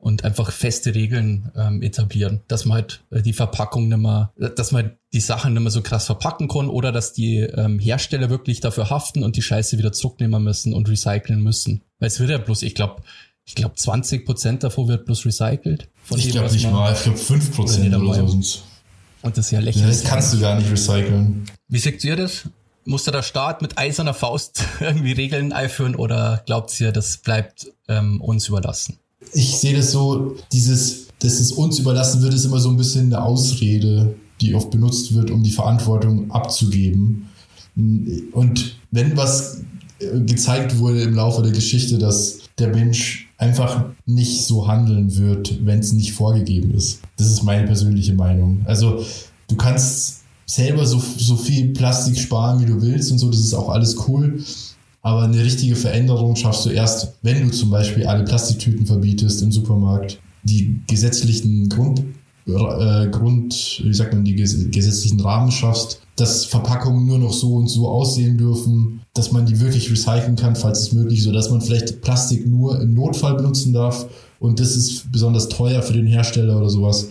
[SPEAKER 1] und einfach feste Regeln ähm, etablieren, dass man halt äh, die Verpackung nicht mehr, dass man die Sachen nicht mehr so krass verpacken kann oder dass die ähm, Hersteller wirklich dafür haften und die Scheiße wieder zurücknehmen müssen und recyceln müssen. Weil es wird ja bloß, ich glaube, ich glaube 20 Prozent davon wird bloß recycelt. Von
[SPEAKER 2] ich glaube nicht mal, ich glaube 5%
[SPEAKER 1] Oder
[SPEAKER 2] oder, oder so.
[SPEAKER 1] Und das ist ja
[SPEAKER 2] Ja,
[SPEAKER 1] lächerlich.
[SPEAKER 2] das kannst du gar nicht recyceln.
[SPEAKER 1] Wie seht ihr das? Muss da der Staat mit eiserner Faust irgendwie Regeln einführen oder glaubt ihr, das bleibt ähm, uns überlassen?
[SPEAKER 2] Ich sehe das so, dieses, dass es uns überlassen wird, ist immer so ein bisschen eine Ausrede, die oft benutzt wird, um die Verantwortung abzugeben. Und wenn was äh, gezeigt wurde im Laufe der Geschichte, dass der Mensch einfach nicht so handeln wird, wenn es nicht vorgegeben ist. Das ist meine persönliche Meinung. Also du kannst selber so, so viel Plastik sparen, wie du willst und so, das ist auch alles cool. Aber eine richtige Veränderung schaffst du erst, wenn du zum Beispiel alle Plastiktüten verbietest im Supermarkt, die gesetzlichen Grund, äh, Grund wie sagt man, die ges gesetzlichen Rahmen schaffst, dass Verpackungen nur noch so und so aussehen dürfen, dass man die wirklich recyceln kann, falls es möglich ist, oder dass man vielleicht Plastik nur im Notfall benutzen darf und das ist besonders teuer für den Hersteller oder sowas.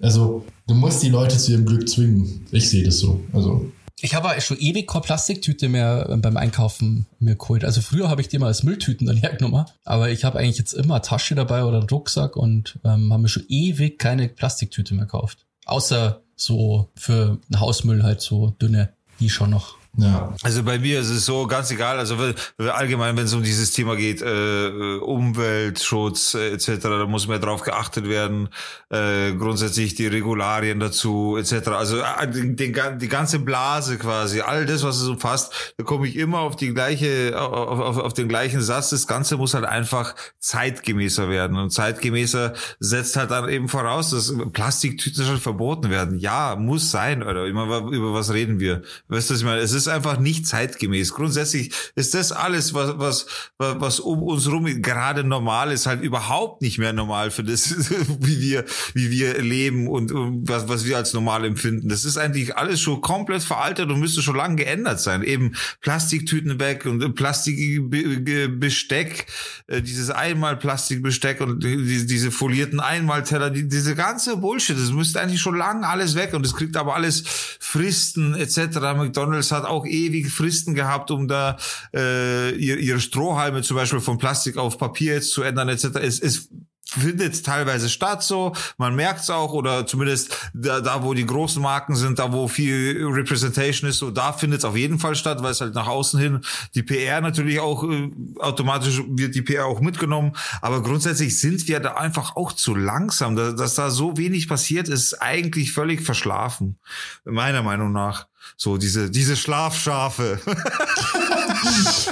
[SPEAKER 2] Also du musst die Leute zu ihrem Glück zwingen. Ich sehe das so. Also
[SPEAKER 1] Ich habe schon ewig keine Plastiktüte mehr äh, beim Einkaufen mir geholt. Also früher habe ich die mal als Mülltüten dann hergenommen, aber ich habe eigentlich jetzt immer eine Tasche dabei oder einen Rucksack und ähm, habe mir schon ewig keine Plastiktüte mehr gekauft. Außer so für Hausmüll halt so dünne, die schon noch.
[SPEAKER 2] Ja.
[SPEAKER 3] Also bei mir ist es so ganz egal, also allgemein, wenn es um dieses Thema geht, äh, Umweltschutz äh, etc., da muss mehr drauf geachtet werden, äh, grundsätzlich die Regularien dazu etc., also äh, den, die ganze Blase quasi, all das, was es umfasst, da komme ich immer auf die gleiche, auf, auf, auf den gleichen Satz, das Ganze muss halt einfach zeitgemäßer werden und zeitgemäßer setzt halt dann eben voraus, dass Plastiktüten schon verboten werden. Ja, muss sein, oder immer über was reden wir? Weißt du, ich meine? Es ist einfach nicht zeitgemäß. Grundsätzlich ist das alles, was, was, was um uns rum gerade normal ist, halt überhaupt nicht mehr normal für das, wie wir, wie wir leben und, was, was wir als normal empfinden. Das ist eigentlich alles schon komplett veraltet und müsste schon lange geändert sein. Eben Plastiktüten weg und Plastikbesteck, äh, dieses Einmal-Plastikbesteck und diese folierten Einmalteller, diese ganze Bullshit, das müsste eigentlich schon lange alles weg und es kriegt aber alles Fristen etc. McDonalds hat auch ewig Fristen gehabt, um da äh, ihre Strohhalme zum Beispiel von Plastik auf Papier jetzt zu ändern etc. Es, es findet teilweise statt so, man merkt es auch oder zumindest da, da, wo die großen Marken sind, da wo viel Representation ist, so da findet es auf jeden Fall statt, weil es halt nach außen hin die PR natürlich auch äh, automatisch wird die PR auch mitgenommen, aber grundsätzlich sind wir da einfach auch zu langsam, dass, dass da so wenig passiert, ist eigentlich völlig verschlafen, meiner Meinung nach. So diese, diese Schlafschafe.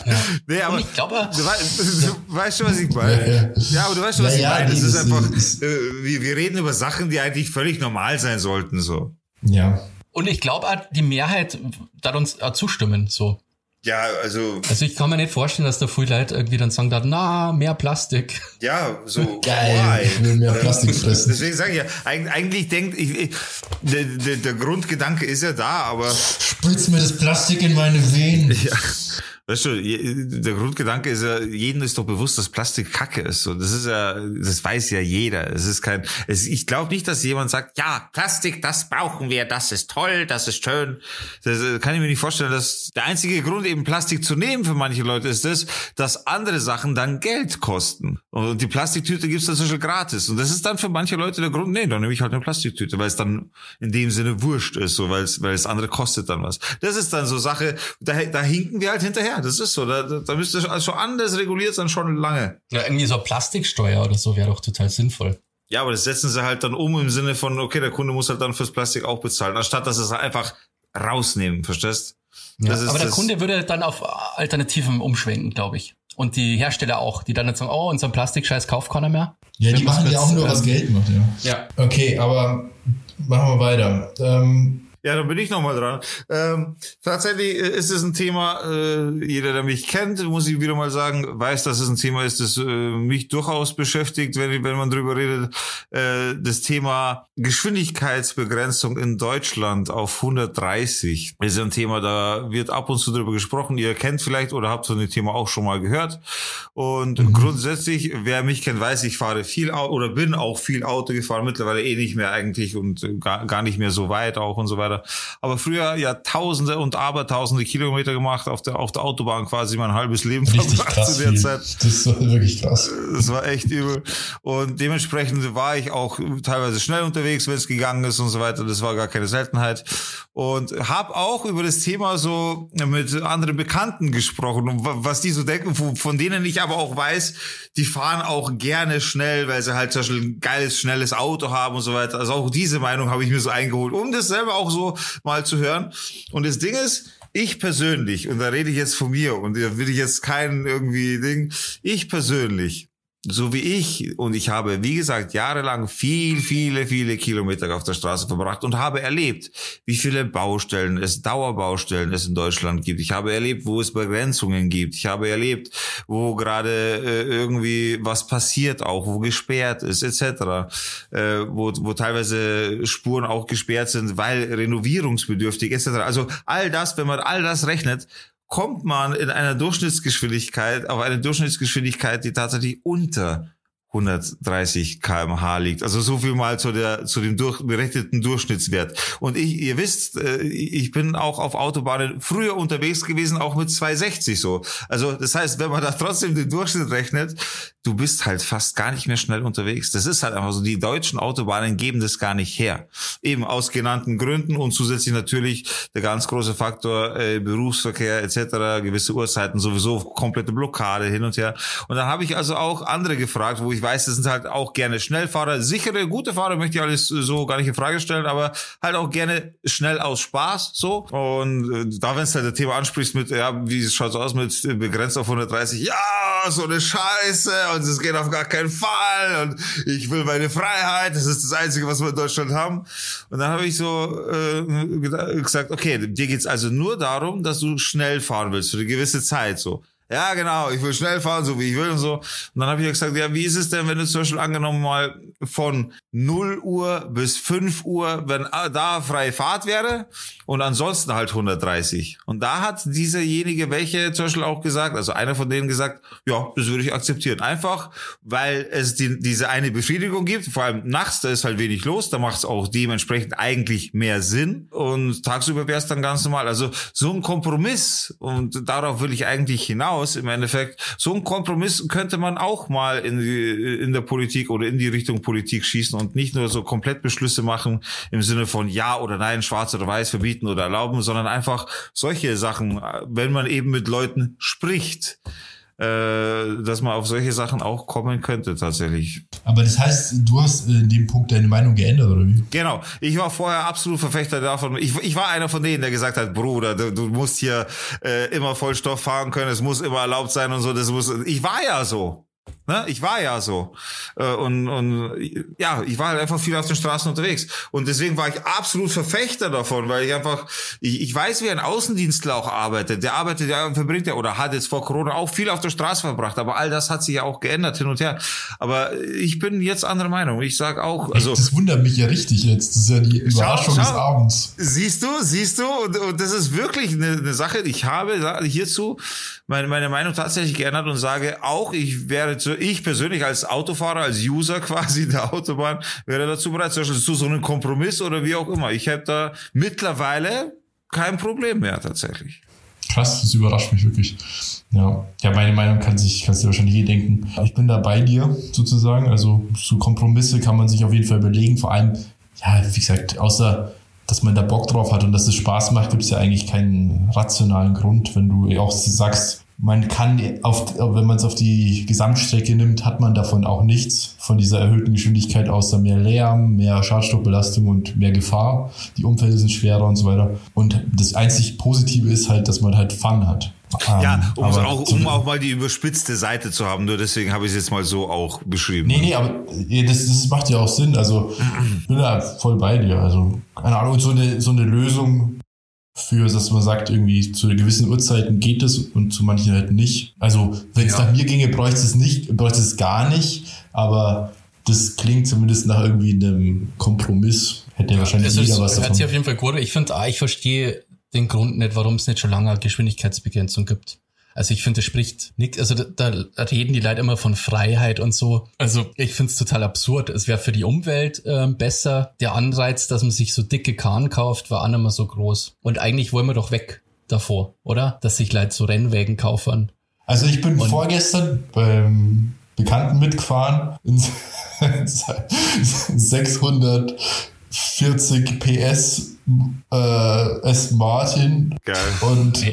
[SPEAKER 1] ja. Nee, aber ich glaube,
[SPEAKER 3] du, weißt, du weißt schon, was ich meine. Ja, ja. ja aber du weißt schon, was ja, ich meine. Es ist einfach, äh, wir, wir reden über Sachen, die eigentlich völlig normal sein sollten, so.
[SPEAKER 2] Ja.
[SPEAKER 1] Und ich glaube, die Mehrheit wird uns zustimmen, so.
[SPEAKER 3] Ja, also.
[SPEAKER 1] Also ich kann mir nicht vorstellen, dass da viele Leute irgendwie dann sagen, na, mehr Plastik.
[SPEAKER 3] Ja, so.
[SPEAKER 2] Geil. Ich will mehr Plastik fressen.
[SPEAKER 3] Deswegen sage ich ja, eigentlich denkt, ich, ich der, der, der Grundgedanke ist ja da, aber.
[SPEAKER 2] Spritz mir das Plastik in meine Venen.
[SPEAKER 3] Ja. Weißt du, der Grundgedanke ist ja, jedem ist doch bewusst, dass Plastik Kacke ist. So, das ist ja, das weiß ja jeder. Es ist kein, es, ich glaube nicht, dass jemand sagt, ja, Plastik, das brauchen wir, das ist toll, das ist schön. Das äh, kann ich mir nicht vorstellen, dass der einzige Grund, eben Plastik zu nehmen für manche Leute ist das, dass andere Sachen dann Geld kosten. Und die Plastiktüte gibt's dann so schon gratis. Und das ist dann für manche Leute der Grund, nee, dann nehme ich halt eine Plastiktüte, weil es dann in dem Sinne wurscht ist, so, weil es, weil es andere kostet dann was. Das ist dann so Sache, da, da hinken wir halt hinterher das ist so. Da, da müsste also anders reguliert sein, schon lange.
[SPEAKER 1] Ja, irgendwie so Plastiksteuer oder so wäre doch total sinnvoll.
[SPEAKER 3] Ja, aber das setzen sie halt dann um im Sinne von, okay, der Kunde muss halt dann fürs Plastik auch bezahlen, anstatt dass sie es einfach rausnehmen, verstehst?
[SPEAKER 1] Ja, aber der Kunde würde dann auf Alternativen umschwenken, glaube ich. Und die Hersteller auch, die dann sagen, oh, unseren Plastikscheiß kauft keiner mehr.
[SPEAKER 2] Ja, die machen ja auch nur, was Geld macht, ja.
[SPEAKER 1] Ja.
[SPEAKER 2] Okay, aber machen wir weiter. Ähm,
[SPEAKER 3] ja, dann bin ich nochmal dran. Ähm, tatsächlich ist es ein Thema, äh, jeder, der mich kennt, muss ich wieder mal sagen, weiß, dass es ein Thema ist, das äh, mich durchaus beschäftigt, wenn, wenn man drüber redet. Äh, das Thema Geschwindigkeitsbegrenzung in Deutschland auf 130 ist ein Thema, da wird ab und zu drüber gesprochen. Ihr kennt vielleicht oder habt so ein Thema auch schon mal gehört. Und mhm. grundsätzlich, wer mich kennt, weiß, ich fahre viel Auto oder bin auch viel Auto gefahren, mittlerweile eh nicht mehr eigentlich und gar, gar nicht mehr so weit auch und so weiter. Aber früher ja Tausende und Abertausende Kilometer gemacht auf der, auf der Autobahn quasi mein halbes Leben
[SPEAKER 2] Richtig krass zu der viel. Zeit. Das war wirklich krass.
[SPEAKER 3] Das war echt übel. Und dementsprechend war ich auch teilweise schnell unterwegs, wenn es gegangen ist und so weiter. Das war gar keine Seltenheit. Und habe auch über das Thema so mit anderen Bekannten gesprochen und was die so denken, von denen ich aber auch weiß, die fahren auch gerne schnell, weil sie halt zum Beispiel ein geiles, schnelles Auto haben und so weiter. Also auch diese Meinung habe ich mir so eingeholt, um das selber auch so mal zu hören. Und das Ding ist, ich persönlich, und da rede ich jetzt von mir, und da will ich jetzt keinen irgendwie Ding, ich persönlich so wie ich, und ich habe, wie gesagt, jahrelang viel, viele, viele Kilometer auf der Straße verbracht und habe erlebt, wie viele Baustellen es, Dauerbaustellen es in Deutschland gibt. Ich habe erlebt, wo es Begrenzungen gibt. Ich habe erlebt, wo gerade äh, irgendwie was passiert auch, wo gesperrt ist, etc. Äh, wo, wo teilweise Spuren auch gesperrt sind, weil renovierungsbedürftig, etc. Also all das, wenn man all das rechnet, kommt man in einer Durchschnittsgeschwindigkeit auf eine Durchschnittsgeschwindigkeit, die tatsächlich unter 130 kmh liegt. Also so viel mal zu der zu dem durch, Durchschnittswert. Und ich, ihr wisst, äh, ich bin auch auf Autobahnen früher unterwegs gewesen, auch mit 260 so. Also das heißt, wenn man da trotzdem den Durchschnitt rechnet, du bist halt fast gar nicht mehr schnell unterwegs. Das ist halt einfach so. Die deutschen Autobahnen geben das gar nicht her. Eben aus genannten Gründen und zusätzlich natürlich der ganz große Faktor äh, Berufsverkehr etc. Gewisse Uhrzeiten sowieso komplette Blockade hin und her. Und dann habe ich also auch andere gefragt, wo ich weiß, das sind halt auch gerne Schnellfahrer, sichere, gute Fahrer, möchte ich alles so gar nicht in Frage stellen, aber halt auch gerne schnell aus Spaß, so. Und äh, da, wenn es halt das Thema ansprichst mit, ja, wie schaut's aus mit äh, begrenzt auf 130, ja, so eine Scheiße und es geht auf gar keinen Fall und ich will meine Freiheit, das ist das Einzige, was wir in Deutschland haben. Und dann habe ich so äh, gesagt, okay, dir geht's also nur darum, dass du schnell fahren willst für eine gewisse Zeit, so. Ja, genau, ich will schnell fahren, so wie ich will und so. Und dann habe ich gesagt, ja, wie ist es denn, wenn du zum Beispiel angenommen mal von 0 Uhr bis 5 Uhr, wenn da freie Fahrt wäre und ansonsten halt 130. Und da hat dieserjenige welche zum Beispiel auch gesagt, also einer von denen gesagt, ja, das würde ich akzeptieren. Einfach, weil es die, diese eine Befriedigung gibt, vor allem nachts, da ist halt wenig los, da macht es auch dementsprechend eigentlich mehr Sinn und tagsüber wäre es dann ganz normal. Also so ein Kompromiss und darauf will ich eigentlich hinaus hinaus im Endeffekt. So ein Kompromiss könnte man auch mal in, in der Politik oder in die Richtung Politik schießen und nicht nur so komplett Beschlüsse machen im Sinne von ja oder nein, schwarz oder weiß verbieten oder erlauben, sondern einfach solche Sachen, wenn man eben mit Leuten spricht äh, dass man auf solche Sachen auch kommen könnte tatsächlich.
[SPEAKER 2] Aber das heißt, du hast in dem Punkt deine Meinung geändert, oder wie?
[SPEAKER 3] Genau. Ich war vorher absolut Verfechter davon. Ich, ich war einer von denen, der gesagt hat, Bruder, du, du musst hier äh, immer Vollstoff fahren können, es muss immer erlaubt sein und so. Das muss. Ich war ja so. Ne? Ich war ja so. Äh, und, und ja, ich war halt einfach viel auf den Straßen unterwegs. Und deswegen war ich absolut Verfechter davon, weil ich einfach, ich, ich weiß, wie ein Außendienstler auch arbeitet. Der arbeitet ja, verbringt ja oder hat jetzt vor Corona auch viel auf der Straße verbracht. Aber all das hat sich ja auch geändert hin und her. Aber ich bin jetzt anderer Meinung. Ich sag auch, also.
[SPEAKER 2] Das wundert mich ja richtig jetzt. Das ist ja die Überraschung schau, schau. des Abends.
[SPEAKER 3] Siehst du, siehst du? Und, und das ist wirklich eine, eine Sache. Ich habe hierzu meine, meine Meinung tatsächlich geändert und sage auch, ich wäre zu, ich persönlich als Autofahrer, als User quasi der Autobahn, wäre dazu bereit, zum Beispiel zu so einem Kompromiss oder wie auch immer. Ich hätte da mittlerweile kein Problem mehr tatsächlich.
[SPEAKER 2] Krass, das überrascht mich wirklich. Ja, ja meine Meinung kann sich, kannst du wahrscheinlich eh denken. Ich bin da bei dir sozusagen. Also so Kompromisse kann man sich auf jeden Fall überlegen. Vor allem, ja, wie gesagt, außer dass man da Bock drauf hat und dass es Spaß macht, gibt es ja eigentlich keinen rationalen Grund, wenn du auch sagst, man kann, auf, wenn man es auf die Gesamtstrecke nimmt, hat man davon auch nichts von dieser erhöhten Geschwindigkeit außer mehr Lärm, mehr Schadstoffbelastung und mehr Gefahr. Die Umfelder sind schwerer und so weiter. Und das einzig Positive ist halt, dass man halt Fun hat.
[SPEAKER 3] Ja, um, auch, um auch mal die überspitzte Seite zu haben, nur deswegen habe ich es jetzt mal so auch beschrieben.
[SPEAKER 2] Nee, nee, aber das, das macht ja auch Sinn. Also ich bin da voll bei dir. Also, keine Ahnung, so eine, so eine Lösung für, dass man sagt, irgendwie zu gewissen Uhrzeiten geht es und zu manchen halt nicht. Also, wenn es ja. nach mir ginge, bräuchte es nicht, bräuchte es gar nicht, aber das klingt zumindest nach irgendwie einem Kompromiss. Hätte ja, wahrscheinlich
[SPEAKER 1] jeder ist, was davon. Hört sich auf jeden Fall gut. Ich finde, ah, ich verstehe den Grund nicht, warum es nicht schon lange eine Geschwindigkeitsbegrenzung gibt. Also ich finde, es spricht nicht, Also da, da, reden die Leute immer von Freiheit und so. Also ich finde es total absurd. Es wäre für die Umwelt äh, besser. Der Anreiz, dass man sich so dicke Kahn kauft, war auch nicht mehr so groß. Und eigentlich wollen wir doch weg davor, oder? Dass sich Leute so Rennwägen kaufen.
[SPEAKER 2] Also ich bin und vorgestern beim Bekannten mitgefahren. in 600 40 PS äh, Aston Martin.
[SPEAKER 3] Geil.
[SPEAKER 2] Und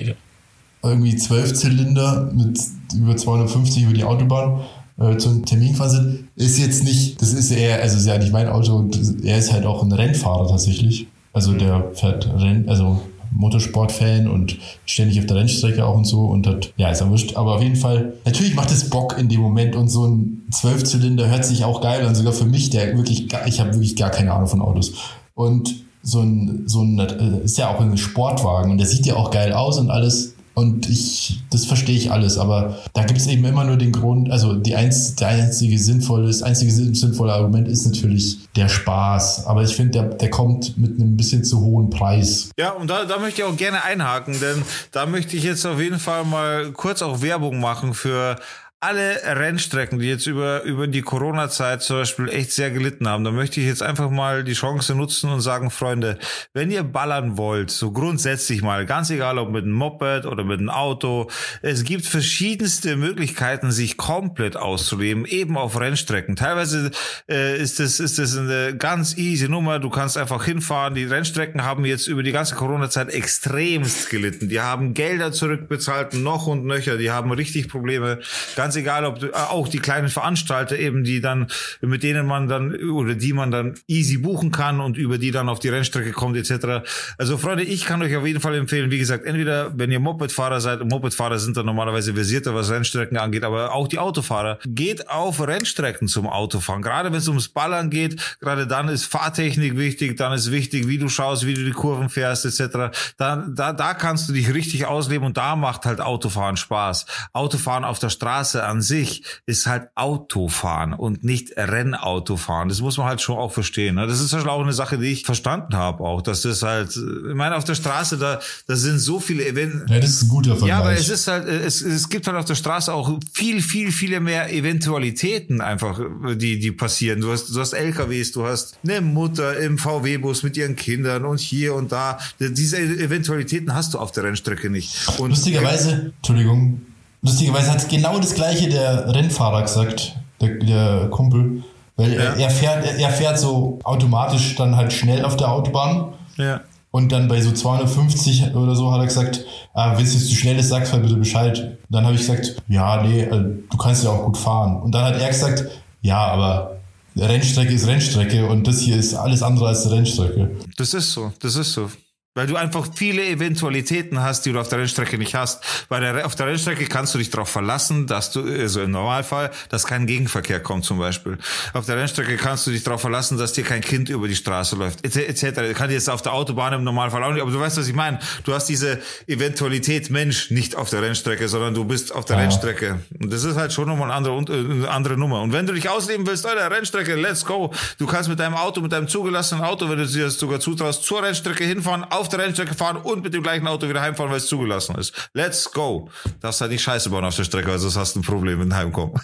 [SPEAKER 2] irgendwie 12 Zylinder mit über 250 über die Autobahn äh, zum Termin gefahren sind. Ist jetzt nicht, das ist eher, also ist ja nicht mein Auto und er ist halt auch ein Rennfahrer tatsächlich. Also der fährt Renn, also Motorsportfan und ständig auf der Rennstrecke auch und so und hat, ja, ist erwischt. Aber auf jeden Fall, natürlich macht es Bock in dem Moment und so ein Zwölfzylinder hört sich auch geil an, sogar für mich, der wirklich, ich habe wirklich gar keine Ahnung von Autos. Und so ein, so ein, äh, ist ja auch ein Sportwagen und der sieht ja auch geil aus und alles. Und ich, das verstehe ich alles, aber da gibt es eben immer nur den Grund, also die einz, der einzige sinnvolle, das einzige sinnvolle Argument ist natürlich der Spaß. Aber ich finde, der, der kommt mit einem bisschen zu hohen Preis.
[SPEAKER 3] Ja, und da, da möchte ich auch gerne einhaken, denn da möchte ich jetzt auf jeden Fall mal kurz auch Werbung machen für alle Rennstrecken, die jetzt über, über die Corona-Zeit zum Beispiel echt sehr gelitten haben, da möchte ich jetzt einfach mal die Chance nutzen und sagen, Freunde, wenn ihr ballern wollt, so grundsätzlich mal, ganz egal ob mit einem Moped oder mit einem Auto, es gibt verschiedenste Möglichkeiten, sich komplett auszuleben, eben auf Rennstrecken. Teilweise äh, ist das, ist das eine ganz easy Nummer, du kannst einfach hinfahren. Die Rennstrecken haben jetzt über die ganze Corona-Zeit extremst gelitten. Die haben Gelder zurückbezahlt, noch und nöcher, die haben richtig Probleme. Ganz egal, ob du, äh, auch die kleinen Veranstalter eben, die dann, mit denen man dann, oder die man dann easy buchen kann und über die dann auf die Rennstrecke kommt, etc. Also Freunde, ich kann euch auf jeden Fall empfehlen, wie gesagt, entweder, wenn ihr Mopedfahrer seid, Mopedfahrer sind dann normalerweise versierter, was Rennstrecken angeht, aber auch die Autofahrer, geht auf Rennstrecken zum Autofahren. Gerade wenn es ums Ballern geht, gerade dann ist Fahrtechnik wichtig, dann ist wichtig, wie du schaust, wie du die Kurven fährst, etc. Da, da, da kannst du dich richtig ausleben und da macht halt Autofahren Spaß. Autofahren auf der Straße an sich ist halt Autofahren und nicht Rennautofahren. Das muss man halt schon auch verstehen. Ne? Das ist halt auch eine Sache, die ich verstanden habe auch, dass das halt, ich meine, auf der Straße, da, da sind so viele Events.
[SPEAKER 2] Ja, das ist ein guter Vergleich.
[SPEAKER 3] Ja, aber es ist halt, es, es gibt halt auf der Straße auch viel, viel, viele mehr Eventualitäten einfach, die, die passieren. Du hast, du hast LKWs, du hast eine Mutter im VW-Bus mit ihren Kindern und hier und da. Diese Eventualitäten hast du auf der Rennstrecke nicht. Und
[SPEAKER 2] Lustigerweise, Entschuldigung, lustigerweise hat genau das gleiche der Rennfahrer gesagt, der, der Kumpel. Weil
[SPEAKER 3] Ja.
[SPEAKER 2] er, er, fährt, er, er fährt so automatisch dann halt schnell auf der Autobahn.
[SPEAKER 3] ja.
[SPEAKER 2] Und dann bei so 250 oder so hat er gesagt, ah, wenn es jetzt zu schnell ist, sagst halt bitte Bescheid. Dann habe ich gesagt, ja, nee, äh, du kannst ja auch gut fahren. Und dann hat er gesagt, ja, aber Rennstrecke ist Rennstrecke und das hier ist alles andere als Rennstrecke.
[SPEAKER 3] Das ist so, das ist so. Weil du einfach viele Eventualitäten hast, die du auf der Rennstrecke nicht hast. Der, auf der Rennstrecke kannst du dich darauf verlassen, dass du, also im Normalfall, dass kein Gegenverkehr kommt zum Beispiel. Auf der Rennstrecke kannst du dich darauf verlassen, dass dir kein Kind über die Straße läuft, etc. etc. Kann jetzt auf der Autobahn im Normalfall auch nicht, aber du weißt, was ich meine. Du hast diese Eventualität Mensch nicht auf der Rennstrecke, sondern du bist auf der
[SPEAKER 2] Ja.
[SPEAKER 3] Rennstrecke. Und das ist halt schon nochmal eine andere, äh, eine andere Nummer. Und wenn du dich ausleben willst, Alter, Rennstrecke, let's go. Du kannst mit deinem Auto, mit deinem zugelassenen Auto, wenn du dir das sogar zutraust, zur Rennstrecke hinfahren, auf der Rennstrecke fahren und mit dem gleichen Auto wieder heimfahren, weil es zugelassen ist. Let's go. Darfst halt nicht Scheiße bauen auf der Strecke, weil sonst hast du ein Problem mit dem Heimkommen.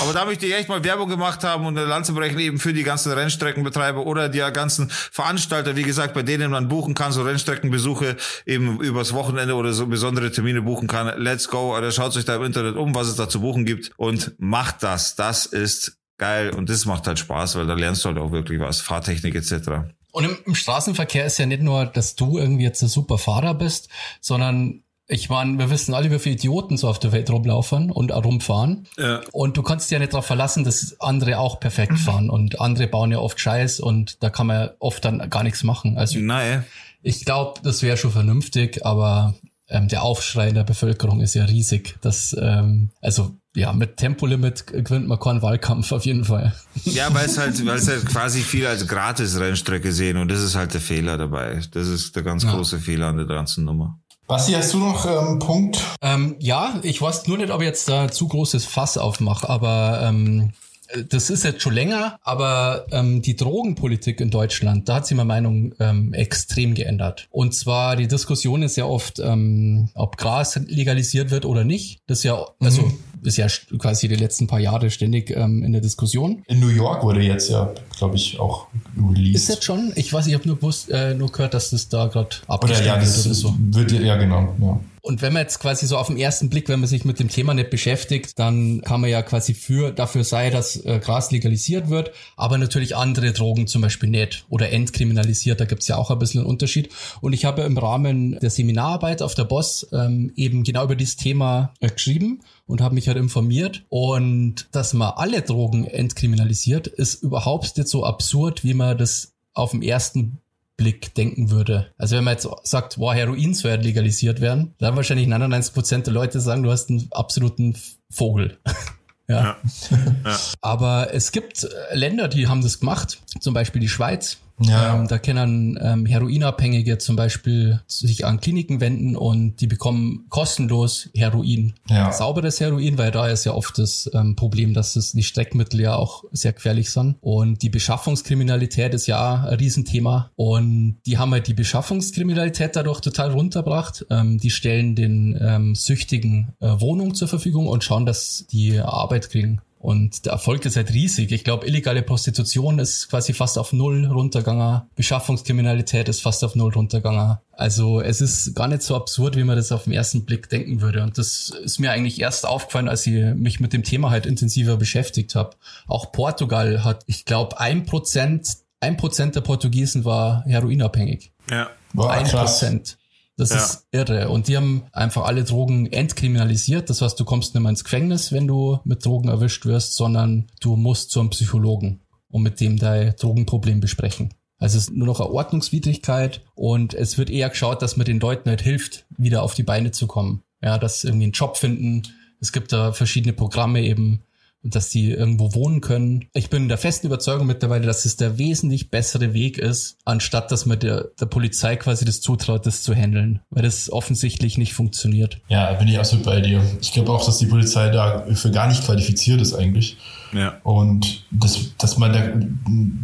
[SPEAKER 3] Aber da möchte ich echt mal Werbung gemacht haben und eine Lanze brechen eben für die ganzen Rennstreckenbetreiber oder die ganzen Veranstalter, wie gesagt, bei denen man buchen kann, so Rennstreckenbesuche eben übers Wochenende oder so besondere Termine buchen kann. Let's go, oder schaut euch da im Internet um, was es da zu buchen gibt und macht das. Das ist geil und das macht halt Spaß, weil da lernst du halt auch wirklich was, Fahrtechnik etc.
[SPEAKER 1] Und im, im Straßenverkehr ist ja nicht nur, dass du irgendwie jetzt ein super Fahrer bist, sondern ich meine, wir wissen alle, wie viele Idioten so auf der Welt rumlaufen und rumfahren.
[SPEAKER 3] Ja.
[SPEAKER 1] Und du kannst dich ja nicht darauf verlassen, dass andere auch perfekt fahren. Und andere bauen ja oft Scheiß und da kann man oft dann gar nichts machen. Also
[SPEAKER 3] Nein.
[SPEAKER 1] ich glaube, das wäre schon vernünftig, aber ähm, der Aufschrei in der Bevölkerung ist ja riesig. Das, ähm, also ja, mit Tempolimit gewinnt man keinen Wahlkampf auf jeden Fall.
[SPEAKER 3] Ja, weil es halt, weil es halt quasi viel als Gratis-Rennstrecke sehen und das ist halt der Fehler dabei. Das ist der ganz
[SPEAKER 1] Ja.
[SPEAKER 3] große Fehler an der ganzen Nummer.
[SPEAKER 2] Basti, hast du noch ähm, einen Punkt?
[SPEAKER 1] Ähm, ja, ich weiß nur nicht, ob ich jetzt da zu großes Fass aufmache, aber ähm, das ist jetzt schon länger, aber ähm, die Drogenpolitik in Deutschland, da hat sich meine Meinung ähm, extrem geändert. Und zwar die Diskussion ist ja oft, ähm, ob Gras legalisiert wird oder nicht. Das ist ja, also ist ja quasi die letzten paar Jahre ständig ähm, in der Diskussion.
[SPEAKER 2] In New York wurde jetzt ja, glaube ich, auch released.
[SPEAKER 1] Ist jetzt schon? Ich weiß, ich habe nur, gewusst, äh, nur gehört, dass das da gerade abgestimmt
[SPEAKER 2] ja, das
[SPEAKER 1] wird oder so.
[SPEAKER 2] wird ja, ja genau. Ja.
[SPEAKER 1] Und wenn man jetzt quasi so auf den ersten Blick, wenn man sich mit dem Thema nicht beschäftigt, dann kann man ja quasi für dafür sein, dass äh, Gras legalisiert wird, aber natürlich andere Drogen zum Beispiel nicht oder entkriminalisiert. Da gibt's ja auch ein bisschen einen Unterschied. Und ich habe im Rahmen der Seminararbeit auf der Boss ähm, eben genau über dieses Thema äh, geschrieben und habe mich halt informiert. Und dass man alle Drogen entkriminalisiert, ist überhaupt nicht so absurd, wie man das auf den ersten Blick denken würde. Also wenn man jetzt sagt, wow, Heroin soll ja legalisiert werden, dann wahrscheinlich 99 Prozent der Leute sagen, du hast einen absoluten Vogel. ja.
[SPEAKER 3] Ja.
[SPEAKER 1] Aber es gibt Länder, die haben das gemacht, zum Beispiel die Schweiz. Ja. Ähm, da können ähm, Heroinabhängige zum Beispiel sich an Kliniken wenden und die bekommen kostenlos Heroin. Ja. Sauberes Heroin, weil da ist ja oft das ähm, Problem, dass es die Streckmittel ja auch sehr gefährlich sind. Und die Beschaffungskriminalität ist ja ein Riesenthema. Und die haben halt die Beschaffungskriminalität dadurch total runterbracht. Ähm, die stellen den ähm, Süchtigen äh, Wohnung zur Verfügung und schauen, dass die Arbeit kriegen. Und der Erfolg ist halt riesig. Ich glaube, illegale Prostitution ist quasi fast auf Null runtergegangen. Beschaffungskriminalität ist fast auf Null runtergegangen. Also es ist gar nicht so absurd, wie man das auf den ersten Blick denken würde. Und das ist mir eigentlich erst aufgefallen, als ich mich mit dem Thema halt intensiver beschäftigt habe. Auch Portugal hat, ich glaube, ein Prozent, ein Prozent der Portugiesen war heroinabhängig.
[SPEAKER 3] Ja.
[SPEAKER 1] Wow, ein Prozent. Das ja. ist irre. Und die haben einfach alle Drogen entkriminalisiert. Das heißt, du kommst nicht mehr ins Gefängnis, wenn du mit Drogen erwischt wirst, sondern du musst zum Psychologen und mit dem dein Drogenproblem besprechen. Also es ist nur noch eine Ordnungswidrigkeit und es wird eher geschaut, dass man den Leuten halt hilft, wieder auf die Beine zu kommen. Ja, dass sie irgendwie einen Job finden. Es gibt da verschiedene Programme eben, dass die irgendwo wohnen können. Ich bin der festen Überzeugung mittlerweile, dass es der wesentlich bessere Weg ist, anstatt dass man der, der Polizei quasi das zutraut, das zu handeln, weil das offensichtlich nicht funktioniert.
[SPEAKER 2] Ja, bin ich absolut bei dir. Ich glaube auch, dass die Polizei dafür gar nicht qualifiziert ist eigentlich.
[SPEAKER 3] Ja.
[SPEAKER 2] Und dass, dass man da,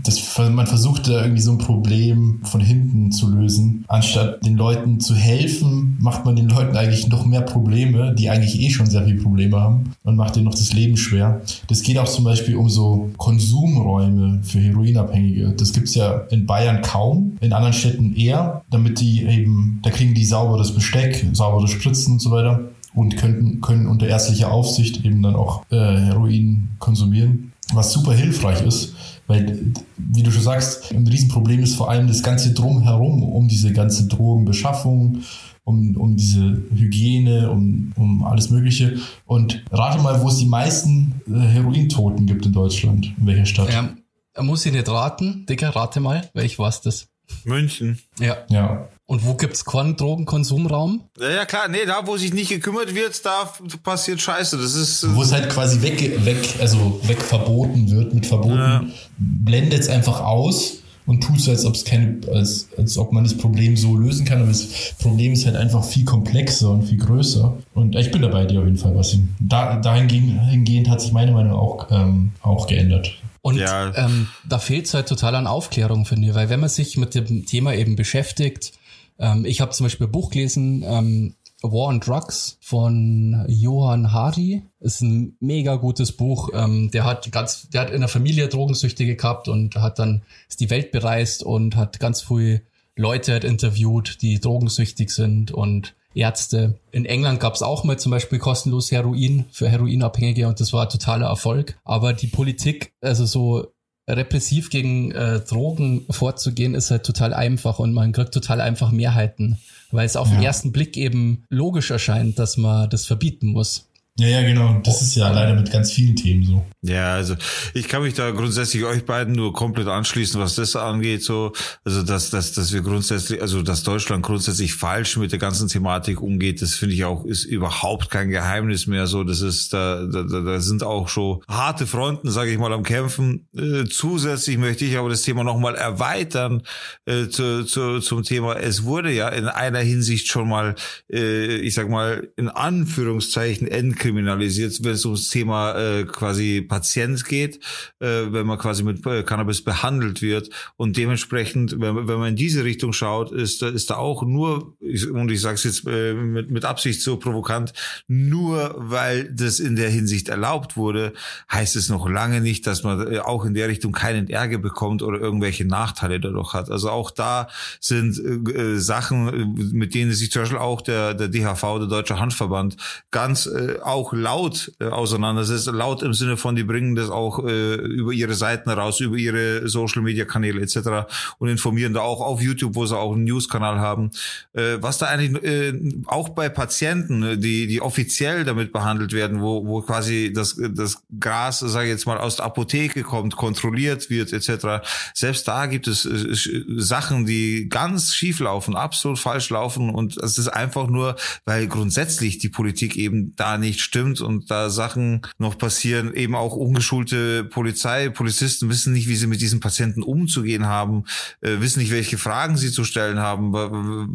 [SPEAKER 2] dass man versucht da irgendwie so ein Problem von hinten zu lösen. Anstatt den Leuten zu helfen, macht man den Leuten eigentlich noch mehr Probleme, die eigentlich eh schon sehr viele Probleme haben und macht denen noch das Leben schwer. Das geht auch zum Beispiel um so Konsumräume für Heroinabhängige. Das gibt's ja in Bayern kaum, in anderen Städten eher, damit die eben, da kriegen die sauberes Besteck, saubere Spritzen und so weiter und könnten, können unter ärztlicher Aufsicht eben dann auch äh, Heroin konsumieren, was super hilfreich ist, weil, wie du schon sagst, ein Riesenproblem ist vor allem das ganze Drumherum um diese ganze Drogenbeschaffung, um, um diese Hygiene, um, um alles Mögliche. Und rate mal, wo es die meisten äh, Herointoten gibt in Deutschland, in welcher Stadt?
[SPEAKER 1] Ja, muss ich nicht raten, Dicker, rate mal, welch war das?
[SPEAKER 3] München.
[SPEAKER 1] Ja.
[SPEAKER 2] Ja.
[SPEAKER 1] Und wo gibt's keinen Drogenkonsumraum?
[SPEAKER 3] Ja, ja, klar, nee, da wo sich nicht gekümmert wird, da passiert Scheiße. Das ist
[SPEAKER 2] wo es halt quasi weg, weg, also weg verboten wird mit Verboten, ja. blendet es einfach aus und tut so, als ob es keine, als, als ob man das Problem so lösen kann. Aber das Problem ist halt einfach viel komplexer und viel größer. Und ich bin dabei dir auf jeden Fall, was da, dahingehend hat sich meine Meinung auch, ähm, auch geändert.
[SPEAKER 1] Und ja. ähm, da fehlt es halt total an Aufklärung, finde ich, weil wenn man sich mit dem Thema eben beschäftigt, ähm, ich habe zum Beispiel ein Buch gelesen, ähm, War on Drugs von Johann Hari. Ist ein mega gutes Buch. Ähm, der hat ganz, der hat in der Familie Drogensüchtige gehabt und hat dann ist die Welt bereist und hat ganz früh Leute interviewt, die drogensüchtig sind und Ärzte. In England gab es auch mal zum Beispiel kostenlos Heroin für Heroinabhängige und das war totaler Erfolg. Aber die Politik, also so repressiv gegen äh, Drogen vorzugehen, ist halt total einfach und man kriegt total einfach Mehrheiten, weil es auf ja. den ersten Blick eben logisch erscheint, dass man das verbieten muss.
[SPEAKER 2] Ja, ja, genau. Das ist ja leider mit ganz vielen Themen so.
[SPEAKER 3] Ja, also ich kann mich da grundsätzlich euch beiden nur komplett anschließen, was das angeht. So, also dass, dass, dass wir grundsätzlich, also dass Deutschland grundsätzlich falsch mit der ganzen Thematik umgeht, das finde ich auch ist überhaupt kein Geheimnis mehr. So, das ist da, da, da sind auch schon harte Fronten, sage ich mal, am Kämpfen. Äh, zusätzlich möchte ich aber das Thema nochmal erweitern äh, zu, zu, zum Thema. Es wurde ja in einer Hinsicht schon mal, äh, ich sag mal in Anführungszeichen entkriminalisiert, wenn es ums Thema äh, quasi Patient geht, äh, wenn man quasi mit äh, Cannabis behandelt wird. Und dementsprechend, wenn, wenn man in diese Richtung schaut, ist, ist da auch nur, und ich sage es jetzt äh, mit, mit Absicht so provokant, nur weil das in der Hinsicht erlaubt wurde, heißt es noch lange nicht, dass man äh, auch in der Richtung keinen Ärger bekommt oder irgendwelche Nachteile dadurch hat. Also auch da sind äh, Sachen, mit denen sich zum Beispiel auch der, der DHV, der Deutsche Handverband, ganz äh, auch laut äh, auseinandersetzt, laut im Sinne von, die bringen das auch äh, über ihre Seiten raus, über ihre Social Media Kanäle etc. und informieren da auch auf YouTube, wo sie auch einen News-Kanal haben. Äh, was da eigentlich äh, auch bei Patienten, äh, die die offiziell damit behandelt werden, wo wo quasi das das Gras, sage ich jetzt mal, aus der Apotheke kommt, kontrolliert wird etc. Selbst da gibt es äh, Sachen, die ganz schief laufen, absolut falsch laufen und es ist einfach nur, weil grundsätzlich die Politik eben da nicht stimmt und da Sachen noch passieren, eben auch ungeschulte Polizei, Polizisten wissen nicht, wie sie mit diesen Patienten umzugehen haben, äh, wissen nicht, welche Fragen sie zu stellen haben,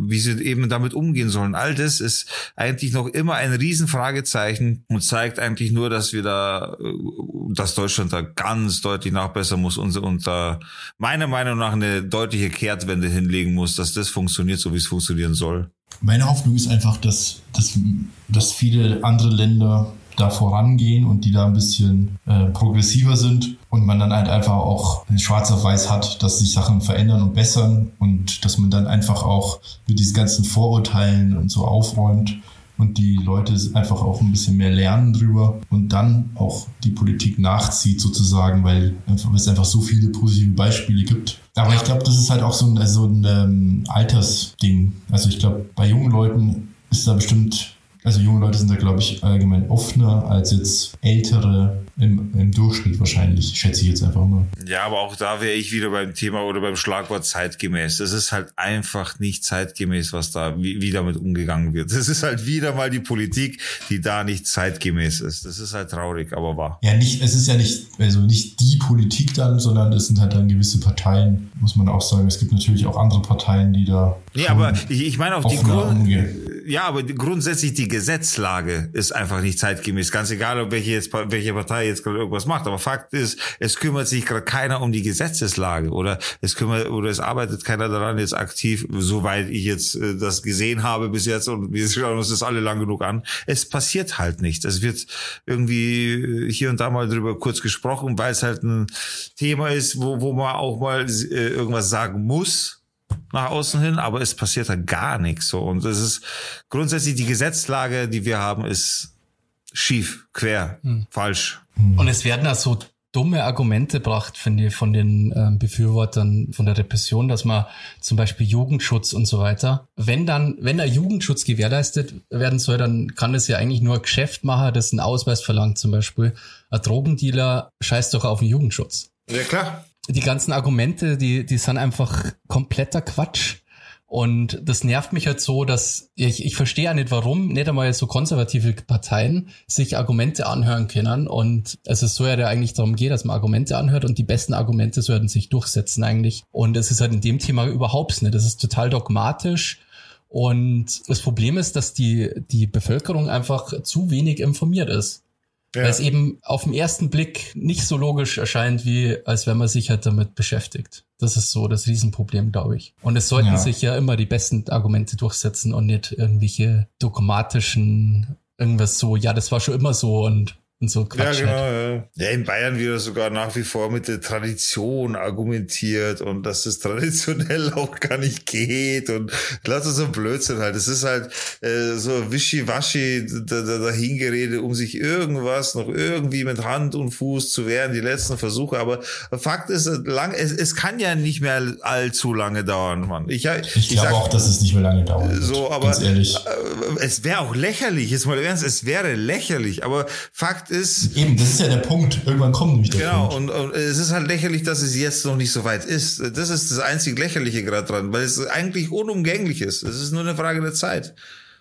[SPEAKER 3] wie sie eben damit umgehen sollen. All das ist eigentlich noch immer ein Riesenfragezeichen und zeigt eigentlich nur, dass wir da, äh, dass Deutschland da ganz deutlich nachbessern muss und, und da meiner Meinung nach eine deutliche Kehrtwende hinlegen muss, dass das funktioniert, so wie es funktionieren soll.
[SPEAKER 2] Meine Hoffnung ist einfach, dass, dass, dass viele andere Länder da vorangehen und die da ein bisschen äh, progressiver sind und man dann halt einfach auch schwarz auf weiß hat, dass sich Sachen verändern und bessern und dass man dann einfach auch mit diesen ganzen Vorurteilen und so aufräumt und die Leute einfach auch ein bisschen mehr lernen drüber und dann auch die Politik nachzieht sozusagen, weil es einfach so viele positive Beispiele gibt. Aber ich glaube, das ist halt auch so ein, so ein ähm, Altersding. Also ich glaube, bei jungen Leuten ist da bestimmt also junge Leute sind da, glaube ich, allgemein offener als jetzt ältere im, im Durchschnitt wahrscheinlich, schätze ich jetzt einfach mal.
[SPEAKER 3] Ja, aber auch da wäre ich wieder beim Thema oder beim Schlagwort zeitgemäß. Es ist halt einfach nicht zeitgemäß, was da, wie, wie damit umgegangen wird. Es ist halt wieder mal die Politik, die da nicht zeitgemäß ist. Das ist halt traurig, aber wahr.
[SPEAKER 2] Ja, nicht, es ist ja nicht, also nicht die Politik dann, sondern es sind halt dann gewisse Parteien, muss man auch sagen. Es gibt natürlich auch andere Parteien, die da.
[SPEAKER 3] Nee, aber ich, ich meine auch die Grund, ja, aber grundsätzlich die Gesetzlage ist einfach nicht zeitgemäß. Ganz egal, ob welche jetzt, welche Partei jetzt gerade irgendwas macht. Aber Fakt ist, es kümmert sich gerade keiner um die Gesetzeslage oder es kümmert, oder es arbeitet keiner daran jetzt aktiv, soweit ich jetzt äh, das gesehen habe bis jetzt und wir schauen uns das alle lang genug an. Es passiert halt nichts. Es wird irgendwie hier und da mal drüber kurz gesprochen, weil es halt ein Thema ist, wo, wo man auch mal äh, irgendwas sagen muss nach außen hin, aber es passiert da gar nichts so. Und es ist grundsätzlich die Gesetzlage, die wir haben, ist schief, quer, hm. falsch.
[SPEAKER 1] Und es werden da so dumme Argumente gebracht, finde ich, von den ähm, Befürwortern von der Repression, dass man zum Beispiel Jugendschutz und so weiter. Wenn dann, wenn der Jugendschutz gewährleistet werden soll, dann kann das ja eigentlich nur ein Geschäft machen, das einen Ausweis verlangt, zum Beispiel. Ein Drogendealer scheißt doch auf den Jugendschutz.
[SPEAKER 3] Ja, klar
[SPEAKER 1] die ganzen Argumente, die, die sind einfach kompletter Quatsch. Und das nervt mich halt so, dass ich, ich verstehe ja nicht, warum nicht einmal so konservative Parteien sich Argumente anhören können. Und es ist so ja eigentlich darum geht, dass man Argumente anhört und die besten Argumente sollten sich durchsetzen eigentlich. Und es ist halt in dem Thema überhaupt nicht. Das ist total dogmatisch. Und das Problem ist, dass die, die Bevölkerung einfach zu wenig informiert ist. Ja. Weil es eben auf den ersten Blick nicht so logisch erscheint, wie als wenn man sich halt damit beschäftigt. Das ist so das Riesenproblem, glaube ich. Und es sollten ja. sich ja immer die besten Argumente durchsetzen und nicht irgendwelche dogmatischen, irgendwas so, ja, das war schon immer so und und so
[SPEAKER 3] Quatsch. Ja, genau. Halt. Ja. ja, in Bayern wird sogar nach wie vor mit der Tradition argumentiert und dass es traditionell auch gar nicht geht und lass uns so Blödsinn halt. Es ist halt äh, so wischiwaschi da, da, dahingerede, um sich irgendwas noch irgendwie mit Hand und Fuß zu wehren, die letzten Versuche. Aber Fakt ist, lang, es, es kann ja nicht mehr allzu lange dauern, Mann.
[SPEAKER 2] Ich, ich, ich glaube auch, dass es nicht mehr lange dauert.
[SPEAKER 3] So, aber ganz ehrlich. Äh, es wäre auch lächerlich, jetzt mal ernst, es wäre lächerlich, aber Fakt ist.
[SPEAKER 2] Eben, das ist ja der Punkt. Irgendwann kommt nämlich der
[SPEAKER 3] genau, Punkt. Genau, und, und, es ist halt lächerlich, dass es jetzt noch nicht so weit ist. Das ist das einzig Lächerliche gerade dran, weil es eigentlich unumgänglich ist. Es ist nur eine Frage der Zeit.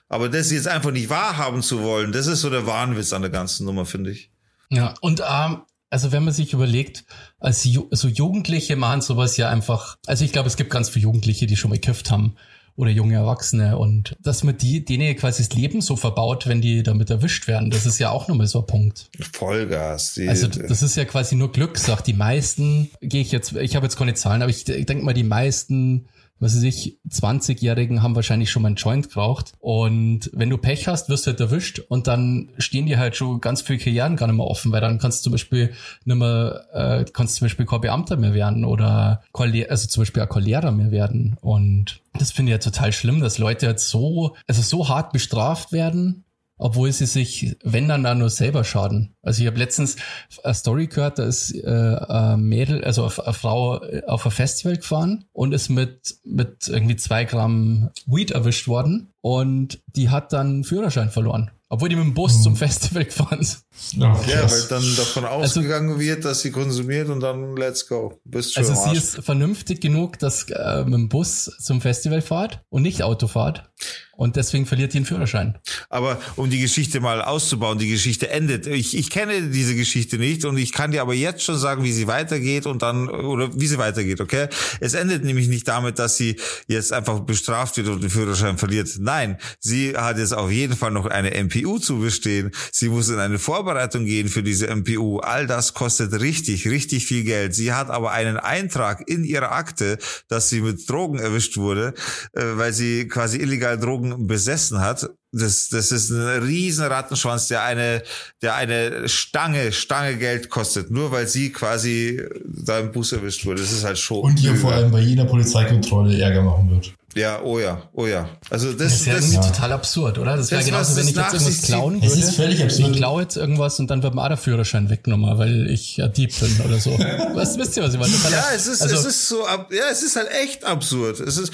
[SPEAKER 3] Aber das jetzt einfach nicht wahrhaben zu wollen, das ist so der Wahnwitz an der ganzen Nummer, finde ich.
[SPEAKER 1] Ja, und ähm, also wenn man sich überlegt, als Ju also Jugendliche machen sowas ja einfach, also ich glaube, es gibt ganz viele Jugendliche, die schon mal gekifft haben oder junge Erwachsene und dass man die, denen quasi das Leben so verbaut, wenn die damit erwischt werden, das ist ja auch nochmal so ein Punkt.
[SPEAKER 3] Vollgas.
[SPEAKER 1] Die, also das ist ja quasi nur Glückssache. Die meisten, gehe ich jetzt, ich habe jetzt keine Zahlen, aber ich, ich denke mal, die meisten was weiß ich, 20-Jährigen haben wahrscheinlich schon mal einen Joint geraucht. Und wenn du Pech hast, wirst du halt erwischt und dann stehen die halt schon ganz viele Karrieren gar nicht mehr offen, weil dann kannst du zum Beispiel nicht mehr, äh, kannst zum Beispiel kein Beamter mehr werden oder also zum Beispiel auch kein Lehrer mehr werden. Und das finde ich ja total schlimm, dass Leute jetzt so, also so hart bestraft werden, obwohl sie sich, wenn dann da nur selber schaden. Also ich habe letztens eine Story gehört, da ist äh, ein Mädel, also eine Frau auf ein Festival gefahren und ist mit, mit irgendwie zwei Gramm Weed erwischt worden und die hat dann Führerschein verloren. Obwohl die mit dem Bus mhm. zum Festival gefahren ist.
[SPEAKER 2] Oh,
[SPEAKER 3] Ja, weil dann davon ausgegangen wird, dass sie konsumiert und dann let's go. Bist
[SPEAKER 1] Also sie
[SPEAKER 3] Arsch.
[SPEAKER 1] ist vernünftig genug, dass äh, mit dem Bus zum Festival fahrt und nicht Auto fahrt. Und deswegen verliert die den Führerschein.
[SPEAKER 3] Aber um die Geschichte mal auszubauen, die Geschichte endet. Ich, ich kenne diese Geschichte nicht und ich kann dir aber jetzt schon sagen, wie sie weitergeht und dann, oder wie sie weitergeht, okay? Es endet nämlich nicht damit, dass sie jetzt einfach bestraft wird und den Führerschein verliert. Nein, sie hat jetzt auf jeden Fall noch eine MPU zu bestehen. Sie muss in eine Vorbereitung gehen für diese MPU. All das kostet richtig, richtig viel Geld. Sie hat aber einen Eintrag in ihrer Akte, dass sie mit Drogen erwischt wurde, äh, weil sie quasi illegal Drogen besessen hat. Das, das ist ein riesen Rattenschwanz, der eine, der eine Stange, Stange Geld kostet, nur weil sie quasi da im Bus erwischt wurde. Das ist halt schon.
[SPEAKER 2] Und ihr vor allem bei jeder Polizeikontrolle Ärger machen wird.
[SPEAKER 3] Ja, oh ja, oh ja. Also
[SPEAKER 1] Das
[SPEAKER 3] das,
[SPEAKER 1] ist ja
[SPEAKER 3] das,
[SPEAKER 1] irgendwie total absurd, oder? Das wäre genauso, wenn ich jetzt irgendwas klauen würde.
[SPEAKER 2] Es ist völlig absurd.
[SPEAKER 1] Ich klaue jetzt irgendwas und dann wird mir auch der Führerschein weggenommen, weil ich ein Dieb bin oder so. was wisst ihr, was ich meine? Total-
[SPEAKER 3] Ja, es ist,
[SPEAKER 1] also,
[SPEAKER 3] es ist so, ab, ja, es ist halt echt absurd. Es ist,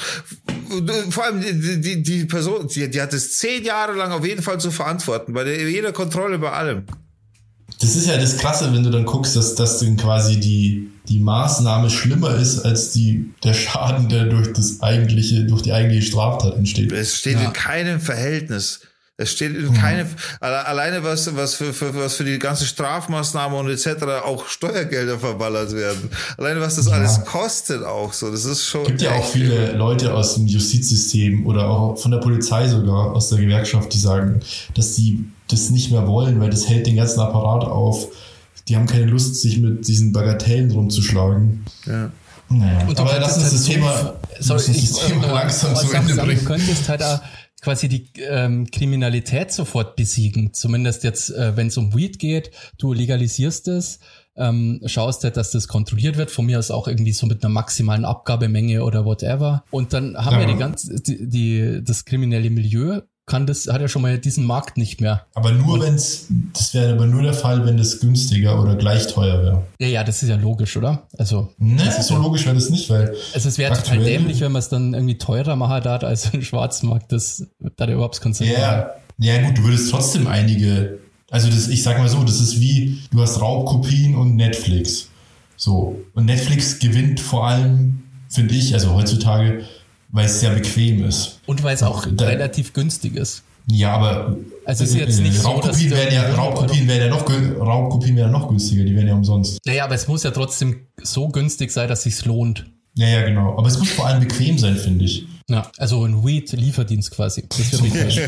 [SPEAKER 3] vor allem die, die, die Person, die, die hat es zehn Jahre lang auf jeden Fall zu verantworten, bei der, jeder Kontrolle, bei allem.
[SPEAKER 2] Das ist ja das Krasse, wenn du dann guckst, dass das dann quasi die, die Maßnahme schlimmer ist als die, der Schaden, der durch das eigentliche, durch die eigentliche Straftat entsteht.
[SPEAKER 3] Es steht
[SPEAKER 1] Ja.
[SPEAKER 3] in keinem Verhältnis. Es steht in keinem, alle- alleine was, was für, für, was für die ganze Strafmaßnahme und etc. auch Steuergelder verballert werden. Alleine was das alles kostet auch so. Das ist schon.
[SPEAKER 2] Es gibt ja auch viele Leute aus dem Justizsystem oder auch von der Polizei sogar, aus der Gewerkschaft, die sagen, dass die das nicht mehr wollen, weil das hält den ganzen Apparat auf. Die haben keine Lust, sich mit diesen Bagatellen rumzuschlagen.
[SPEAKER 3] Ja.
[SPEAKER 2] Naja,
[SPEAKER 1] Und
[SPEAKER 2] aber lass uns
[SPEAKER 1] halt
[SPEAKER 2] das
[SPEAKER 1] so-
[SPEAKER 2] Thema,
[SPEAKER 1] sorry,
[SPEAKER 2] uns
[SPEAKER 1] ich,
[SPEAKER 2] das Thema langsam zu Ende
[SPEAKER 1] sagen, Du
[SPEAKER 2] bringen.
[SPEAKER 1] könntest halt auch quasi die ähm, Kriminalität sofort besiegen. Zumindest jetzt, äh, wenn es um Weed geht, du legalisierst es, ähm, schaust halt, dass das kontrolliert wird, von mir aus auch irgendwie so mit einer maximalen Abgabemenge oder whatever. Und dann haben
[SPEAKER 2] Ja.
[SPEAKER 1] wir die ganze, die, die, das kriminelle Milieu kann das, hat ja schon mal diesen Markt nicht mehr.
[SPEAKER 2] Aber nur wenn es, das wäre aber nur der Fall, wenn das günstiger oder gleich teuer wäre.
[SPEAKER 1] Ja, ja, das ist ja logisch, oder? Also,
[SPEAKER 2] Ne, so logisch wäre das nicht, weil
[SPEAKER 1] also es wäre total dämlich, wenn man es dann irgendwie teurer machen darf als im Schwarzmarkt. Das da der überhaupt keinen Sinn.
[SPEAKER 2] Ja, ja gut, du würdest trotzdem einige, also das, ich sag mal so, das ist wie, du hast Raubkopien und Netflix. So. Und Netflix gewinnt vor allem, finde ich, also heutzutage, weil es sehr bequem ist.
[SPEAKER 1] Und weil es auch
[SPEAKER 2] Da-
[SPEAKER 1] relativ günstig ist.
[SPEAKER 2] Ja, aber
[SPEAKER 1] Also es ist jetzt nicht so,
[SPEAKER 2] Raubkopien
[SPEAKER 1] dass
[SPEAKER 2] werden ja, Raubkopien werden ja noch, Raubkopien werden ja noch günstiger, die werden ja umsonst.
[SPEAKER 1] Naja, aber es muss ja trotzdem so günstig sein, dass sich's lohnt.
[SPEAKER 2] Ja, ja, genau. Aber es muss vor allem bequem sein, finde ich.
[SPEAKER 1] Ja, also ein Weed-Lieferdienst quasi. Das wäre wichtig.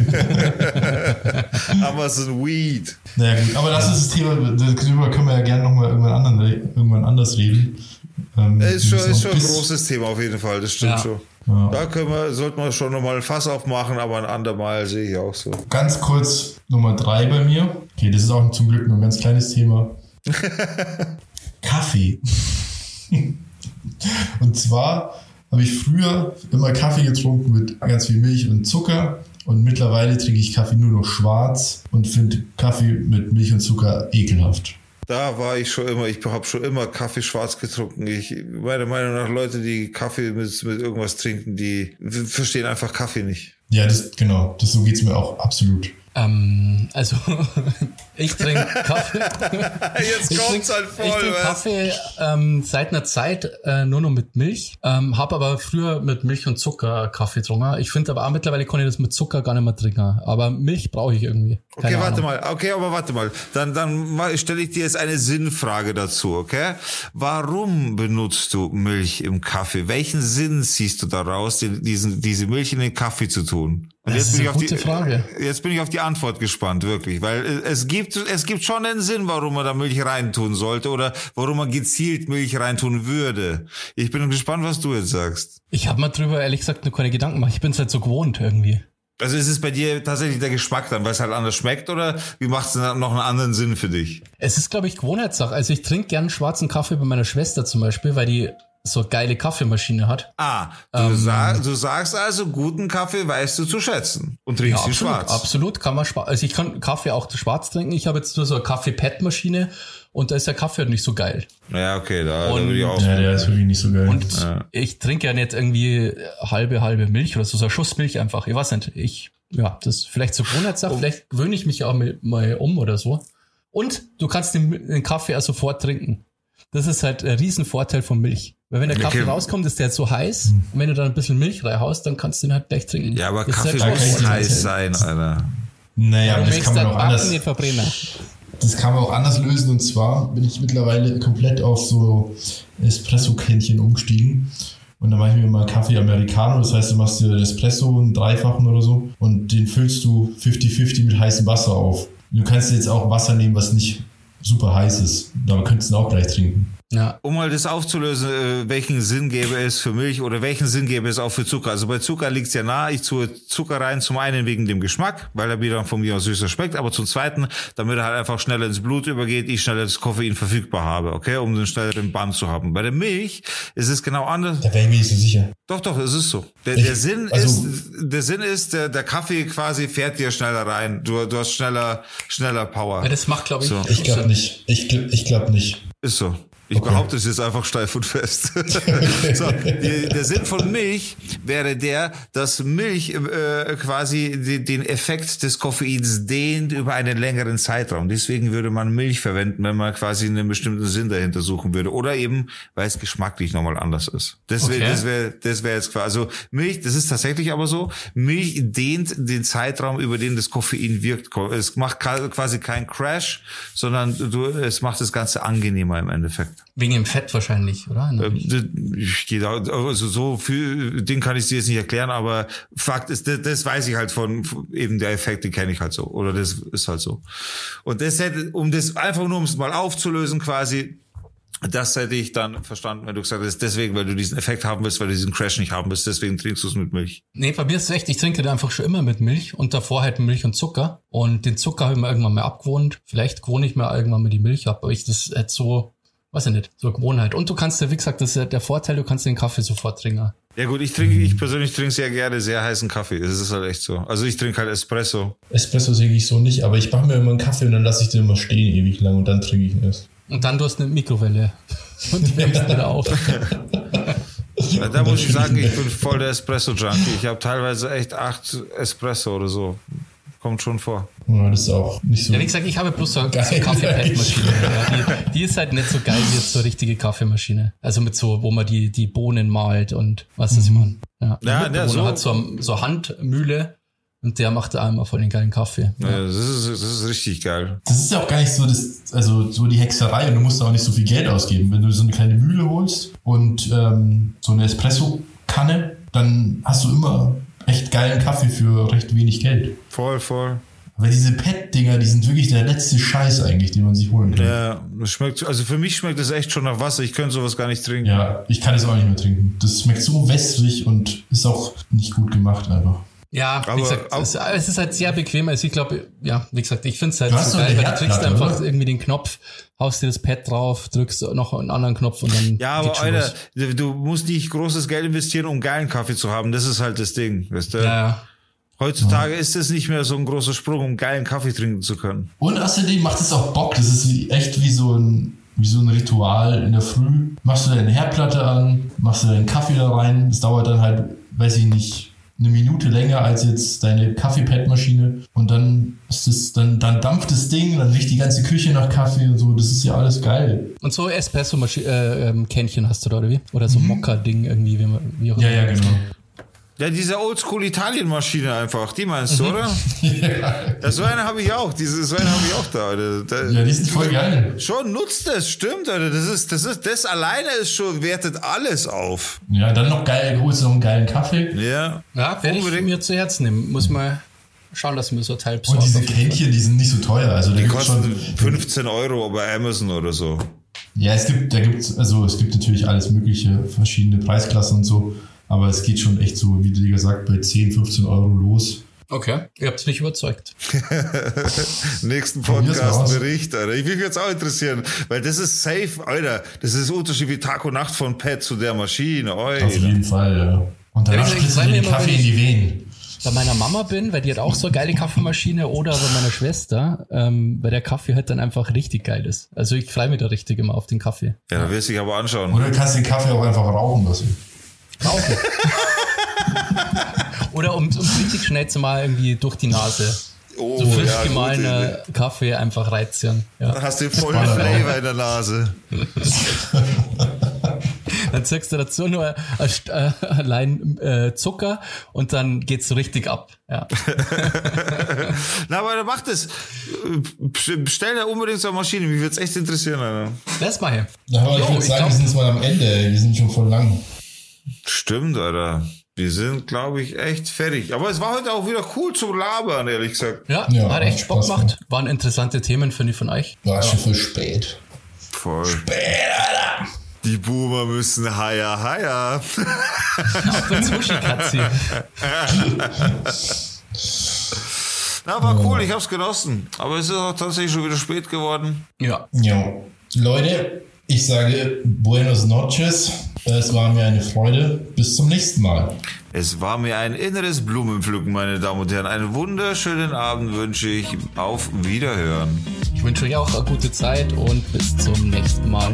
[SPEAKER 3] Amazon Weed.
[SPEAKER 2] Naja, gut. Aber das ist das Thema, darüber können wir ja gerne nochmal irgendwann, anderen, re- irgendwann anders reden. Ähm,
[SPEAKER 3] Ist schon, ist schon ein großes Thema auf jeden Fall, das stimmt
[SPEAKER 1] Ja.
[SPEAKER 3] schon.
[SPEAKER 2] Ja.
[SPEAKER 3] Da können wir, sollten wir schon nochmal ein Fass aufmachen, aber ein andermal sehe ich auch so.
[SPEAKER 2] Ganz kurz Nummer drei bei mir. Okay, das ist auch zum Glück nur ein ganz kleines Thema. Kaffee. und zwar habe ich früher immer Kaffee getrunken mit ganz viel Milch und Zucker. Und mittlerweile trinke ich Kaffee nur noch schwarz und finde Kaffee mit Milch und Zucker ekelhaft.
[SPEAKER 3] Da war ich schon immer, ich habe schon immer Kaffee schwarz getrunken. Ich, meiner Meinung nach, Leute, die Kaffee mit, mit irgendwas trinken, die verstehen einfach Kaffee nicht.
[SPEAKER 2] Ja, das genau, das so geht's mir auch absolut.
[SPEAKER 1] Ähm, also, ich trinke Kaffee.
[SPEAKER 3] Jetzt
[SPEAKER 1] Ich
[SPEAKER 3] kommt's halt
[SPEAKER 1] Ich
[SPEAKER 3] voll,
[SPEAKER 1] trinke
[SPEAKER 3] was?
[SPEAKER 1] Kaffee ähm, seit einer Zeit äh, nur noch mit Milch. Ähm, habe aber früher mit Milch und Zucker Kaffee getrunken. Ich finde aber auch mittlerweile kann ich das mit Zucker gar nicht mehr trinken. Aber Milch brauche ich irgendwie.
[SPEAKER 3] Okay,
[SPEAKER 1] Keine
[SPEAKER 3] warte
[SPEAKER 1] Ahnung.
[SPEAKER 3] mal. Okay, aber warte mal. Dann, dann stelle ich dir jetzt eine Sinnfrage dazu, okay? Warum benutzt du Milch im Kaffee? Welchen Sinn siehst du daraus, diesen, diese Milch in den Kaffee zu tun? Und
[SPEAKER 1] Das ist eine
[SPEAKER 3] auf die,
[SPEAKER 1] gute Frage.
[SPEAKER 3] Jetzt bin ich auf die Antwort gespannt, wirklich. Weil es gibt, es gibt schon einen Sinn, warum man da Milch reintun sollte oder warum man gezielt Milch reintun würde. Ich bin gespannt, was du jetzt sagst.
[SPEAKER 1] Ich habe mir drüber ehrlich gesagt nur keine Gedanken gemacht. Ich bin es halt so gewohnt irgendwie.
[SPEAKER 3] Also ist es bei dir tatsächlich der Geschmack dann, weil es halt anders schmeckt oder wie macht es noch einen anderen Sinn für dich?
[SPEAKER 1] Es ist, glaube ich, Gewohnheitssache. Also ich trinke gern schwarzen Kaffee bei meiner Schwester zum Beispiel, weil die so geile Kaffeemaschine hat.
[SPEAKER 3] Ah, du,
[SPEAKER 1] Ähm.
[SPEAKER 3] sag, du sagst also, guten Kaffee weißt du zu schätzen und trinkst ihn
[SPEAKER 1] absolut,
[SPEAKER 3] schwarz.
[SPEAKER 1] absolut kann man schwarz. Also ich kann Kaffee auch schwarz trinken. Ich habe jetzt nur so eine Kaffee-Pad-Maschine und da ist der Kaffee halt nicht so geil.
[SPEAKER 3] Ja, okay, da, da
[SPEAKER 1] Und-
[SPEAKER 3] würde ich auch.
[SPEAKER 2] Ja, der ist wirklich nicht so geil.
[SPEAKER 1] Und ich trinke ja nicht irgendwie halbe, halbe Milch oder so, so ein Schuss Milch einfach. Ich weiß nicht, ich, ja, das ist vielleicht so Gewohnheitssache, vielleicht gewöhne ich mich auch mal, mal um oder so. Und du kannst den, den Kaffee auch sofort trinken. Das ist halt ein Riesenvorteil von Milch. Weil wenn der Kaffee
[SPEAKER 3] Okay.
[SPEAKER 1] rauskommt, ist der so heiß. Und wenn du dann ein bisschen Milch reinhaust, dann kannst du den halt gleich trinken.
[SPEAKER 3] Ja, aber
[SPEAKER 1] Das ist
[SPEAKER 3] Kaffee muss heiß sein, Alter.
[SPEAKER 2] Naja,
[SPEAKER 1] Du
[SPEAKER 2] aber das kann man auch anders. Das kann man auch anders lösen und zwar bin ich mittlerweile komplett auf so Espresso-Kännchen umgestiegen. Und dann mache ich mir mal Kaffee Americano, das heißt, du machst dir den Espresso, einen Dreifachen oder so, und den füllst du 50-50 mit heißem Wasser auf. Du kannst jetzt auch Wasser nehmen, was nicht super heiß ist. Da könntest du ihn auch gleich trinken.
[SPEAKER 1] Ja.
[SPEAKER 3] Um mal das aufzulösen, äh, welchen Sinn gäbe es für Milch oder welchen Sinn gäbe es auch für Zucker? Also bei Zucker liegt es ja nahe, ich tue Zucker rein, zum einen wegen dem Geschmack, weil er wieder von mir aus süßer schmeckt, aber zum zweiten, damit er halt einfach schneller ins Blut übergeht, ich schneller das Koffein verfügbar habe, okay, um einen schnelleren Bann zu haben. Bei der Milch ist es genau anders.
[SPEAKER 2] Da wäre ich mir nicht so sicher.
[SPEAKER 3] Doch, doch, es ist so. Der,
[SPEAKER 2] Ich-
[SPEAKER 3] der Sinn
[SPEAKER 2] also-
[SPEAKER 3] ist, der Sinn ist, der, der Kaffee quasi fährt dir schneller rein. Du, du hast schneller, schneller Power.
[SPEAKER 1] Ja, das macht, glaube ich,
[SPEAKER 3] So.
[SPEAKER 2] Ich glaube nicht. Ich, ich glaube nicht.
[SPEAKER 3] Ist so. Ich
[SPEAKER 2] Okay.
[SPEAKER 3] behaupte es jetzt einfach steif und fest. so, die, der Sinn von Milch wäre der, dass Milch äh, quasi die, den Effekt des Koffeins dehnt über einen längeren Zeitraum. Deswegen würde man Milch verwenden, wenn man quasi einen bestimmten Sinn dahinter suchen würde. Oder eben, weil es geschmacklich nochmal anders ist. Deswegen,
[SPEAKER 1] Okay.
[SPEAKER 3] das wäre das wäre jetzt quasi, also Milch, das ist tatsächlich aber so, Milch dehnt den Zeitraum, über den das Koffein wirkt. Es macht quasi keinen Crash, sondern du, es macht das Ganze angenehmer im Endeffekt.
[SPEAKER 1] Wegen dem Fett wahrscheinlich, oder?
[SPEAKER 3] Ähm, Ich gehe da, also so viel, den kann ich dir jetzt nicht erklären, aber Fakt ist, das, das weiß ich halt von, von eben der Effekt, den kenne ich halt so. Oder das ist halt so. Und das hätte, um das einfach nur, um es mal aufzulösen quasi, das hätte ich dann verstanden, wenn du gesagt hast, deswegen, weil du diesen Effekt haben willst, weil du diesen Crash nicht haben willst, deswegen trinkst du es mit Milch.
[SPEAKER 1] Nee, bei mir ist es echt, ich trinke da einfach schon immer mit Milch und davor halt Milch und Zucker. Und den Zucker habe ich mir irgendwann mal abgewohnt. Vielleicht gewohne ich mir irgendwann mal die Milch ab, aber ich das halt so, weiß ich nicht, so eine Gewohnheit. Und du kannst ja, wie gesagt, das ist ja der Vorteil, du kannst den Kaffee sofort trinken.
[SPEAKER 3] Ja gut, ich trinke, ich persönlich trinke sehr gerne sehr heißen Kaffee. Das ist halt echt so. Also ich trinke halt Espresso.
[SPEAKER 2] Espresso trinke ich so nicht, aber ich mache mir immer einen Kaffee und dann lasse ich den immer stehen ewig lang und dann trinke ich ihn erst.
[SPEAKER 1] Und dann du hast eine Mikrowelle und wärmst ihn wieder auf.
[SPEAKER 3] Ja, da muss ich sagen, ich bin voll der Espresso-Junkie. Ich habe teilweise echt acht Espresso oder so. Kommt schon vor.
[SPEAKER 2] Ja, das ist auch nicht so.
[SPEAKER 1] Ja, wie gesagt, ich habe bloß so, eine Kaffeepad-Maschine. Ja, die, die ist halt nicht so geil wie jetzt so eine richtige Kaffeemaschine. Also mit so, wo man die, die Bohnen malt und was das man. Ja,
[SPEAKER 3] Ja, ja,
[SPEAKER 1] Mitbewohner
[SPEAKER 3] so-
[SPEAKER 1] hat so, so Handmühle und der macht da einmal voll den geilen Kaffee.
[SPEAKER 3] Ja, das, ist, das ist richtig geil.
[SPEAKER 2] Das ist ja auch gar nicht so, das, also so die Hexerei und du musst auch nicht so viel Geld ausgeben. Wenn du so eine kleine Mühle holst und ähm, so eine Espresso-Kanne, dann hast du immer echt geilen Kaffee für recht wenig Geld.
[SPEAKER 3] Voll, voll.
[SPEAKER 2] Weil diese Pet-Dinger, die sind wirklich der letzte Scheiß eigentlich, den man sich holen kann. Ja.
[SPEAKER 3] Ja, das schmeckt, also für mich schmeckt das echt schon nach Wasser. Ich könnte sowas gar nicht trinken.
[SPEAKER 2] ich kann es auch nicht mehr trinken. Das schmeckt so wässrig und ist auch nicht gut gemacht einfach.
[SPEAKER 1] Ja,
[SPEAKER 3] Aber-
[SPEAKER 1] wie gesagt,
[SPEAKER 3] aber-
[SPEAKER 1] es, es ist halt sehr bequem. Also ich glaube, ja, wie gesagt, ich finde es halt
[SPEAKER 2] Du hast
[SPEAKER 1] so geil, weil du
[SPEAKER 2] Herdplatte,
[SPEAKER 1] einfach
[SPEAKER 2] oder?
[SPEAKER 1] irgendwie den Knopf, haust dir das Pad drauf, drückst noch einen anderen Knopf und dann
[SPEAKER 3] Ja, aber Alter,
[SPEAKER 1] los.
[SPEAKER 3] du musst nicht großes Geld investieren, um geilen Kaffee zu haben. Das ist halt das Ding. Weißt du?
[SPEAKER 1] Ja, ja.
[SPEAKER 3] Heutzutage ist es nicht mehr so ein großer Sprung, um geilen Kaffee trinken zu können.
[SPEAKER 2] Und außerdem macht es auch Bock. Das ist wie, echt wie so ein wie so ein Ritual in der Früh. Machst du deine Herdplatte an, machst du deinen Kaffee da rein. Das dauert dann halt, weiß ich nicht, eine Minute länger als jetzt deine Kaffeepad-Maschine. Und dann ist es, dann, dann dampft das Ding, dann riecht die ganze Küche nach Kaffee und so. Das ist ja alles geil.
[SPEAKER 1] Und so Espresso-Kännchen hast du da, oder wie? Oder so Mokka-Ding irgendwie, wie, man- wie auch
[SPEAKER 2] Mhm. Ja,
[SPEAKER 1] immer.
[SPEAKER 2] ja, genau.
[SPEAKER 3] Ja, diese Oldschool-Italien-Maschine einfach, die meinst du, oder? Ja, so eine habe ich auch. Diese, so eine habe ich auch da, Alter. Da,
[SPEAKER 2] Ja, die sind voll geil.
[SPEAKER 3] Schon nutzt es, stimmt, Alter. Das ist, das ist, das alleine ist schon, wertet alles auf.
[SPEAKER 2] Ja, dann noch geil, holst du noch einen geilen Kaffee.
[SPEAKER 3] Ja.
[SPEAKER 1] Ja, werde ich mir zu Herzen nehmen. Muss mal schauen, dass mir so Teil
[SPEAKER 2] Und diese. Kännchen, die sind nicht so teuer. Also
[SPEAKER 3] Die kosten
[SPEAKER 2] schon
[SPEAKER 3] 15 Euro bei Amazon oder so.
[SPEAKER 2] Ja, es gibt, da gibt's, also es gibt natürlich alles mögliche, verschiedene Preisklassen und so, aber es geht schon echt so, wie der Digga sagt, bei 10, 15 Euro los.
[SPEAKER 1] Okay, ihr habt mich überzeugt.
[SPEAKER 3] Nächsten. Podcast-Bericht, Alter. Ich will mich jetzt auch interessieren, weil das ist safe, Alter. Das ist Unterschied wie Tag und Nacht von Pet zu der Maschine,
[SPEAKER 2] Auf
[SPEAKER 3] Alter.
[SPEAKER 2] jeden Fall, ja. Und danach
[SPEAKER 1] Ja, ich
[SPEAKER 2] spritzen dir den Kaffee
[SPEAKER 1] wenn
[SPEAKER 2] in
[SPEAKER 1] ich-
[SPEAKER 2] die Venen.
[SPEAKER 1] Bei meiner Mama bin, weil die hat auch so eine geile Kaffeemaschine oder bei meiner Schwester, ähm, weil der Kaffee halt dann einfach richtig geil ist. Also ich freue mich da richtig immer auf den Kaffee.
[SPEAKER 3] Ja, da wirst du dich aber anschauen.
[SPEAKER 2] Oder du kannst den Kaffee auch einfach rauchen lassen.
[SPEAKER 1] Rauchen. oder um es richtig schnell zu mal irgendwie durch die Nase.
[SPEAKER 3] Oh,
[SPEAKER 1] So frisch
[SPEAKER 3] ja,
[SPEAKER 1] gemahlener Kaffee einfach reizen. Ja.
[SPEAKER 3] Dann hast du vollen Flavor in der Nase.
[SPEAKER 1] Dann zeigst du dazu nur ein, St- äh, allein äh, Zucker und dann geht's so richtig ab. Ja.
[SPEAKER 3] Na, aber mach das. Bestell da unbedingt so eine Maschine. Mich würde es echt interessieren, Alter.
[SPEAKER 1] Lass mal her.
[SPEAKER 2] Na, aber ich würde sagen,
[SPEAKER 1] glaub-
[SPEAKER 2] wir sind jetzt mal am Ende. Wir sind schon voll lang.
[SPEAKER 3] Stimmt, Alter. Wir sind, glaube ich, echt fertig. Aber es war heute auch wieder cool zum Labern, ehrlich gesagt.
[SPEAKER 1] Ja,
[SPEAKER 2] Ja,
[SPEAKER 1] hat echt Bock
[SPEAKER 2] Spaß
[SPEAKER 1] gemacht. Waren interessante Themen, finde ich, von euch.
[SPEAKER 2] War schon voll spät.
[SPEAKER 3] Voll. Die Boomer müssen higher, higher.
[SPEAKER 1] Auf der.
[SPEAKER 3] Na, war cool, ich hab's genossen. Aber es ist auch tatsächlich schon wieder spät geworden.
[SPEAKER 1] Ja.
[SPEAKER 2] Ja. Leute, ich sage Buenos noches. Es war mir eine Freude. Bis zum nächsten Mal.
[SPEAKER 3] Es war mir ein inneres Blumenpflücken, meine Damen und Herren. Einen wunderschönen Abend wünsche ich. Auf Wiederhören.
[SPEAKER 1] Ich wünsche euch auch eine gute Zeit und bis zum nächsten Mal.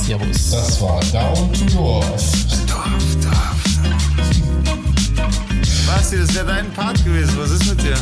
[SPEAKER 1] Servus.
[SPEAKER 2] Das war Down to Dorf.
[SPEAKER 3] Dorf, Dorf, Dorf. Basti, das wäre dein Part gewesen. Was ist mit dir?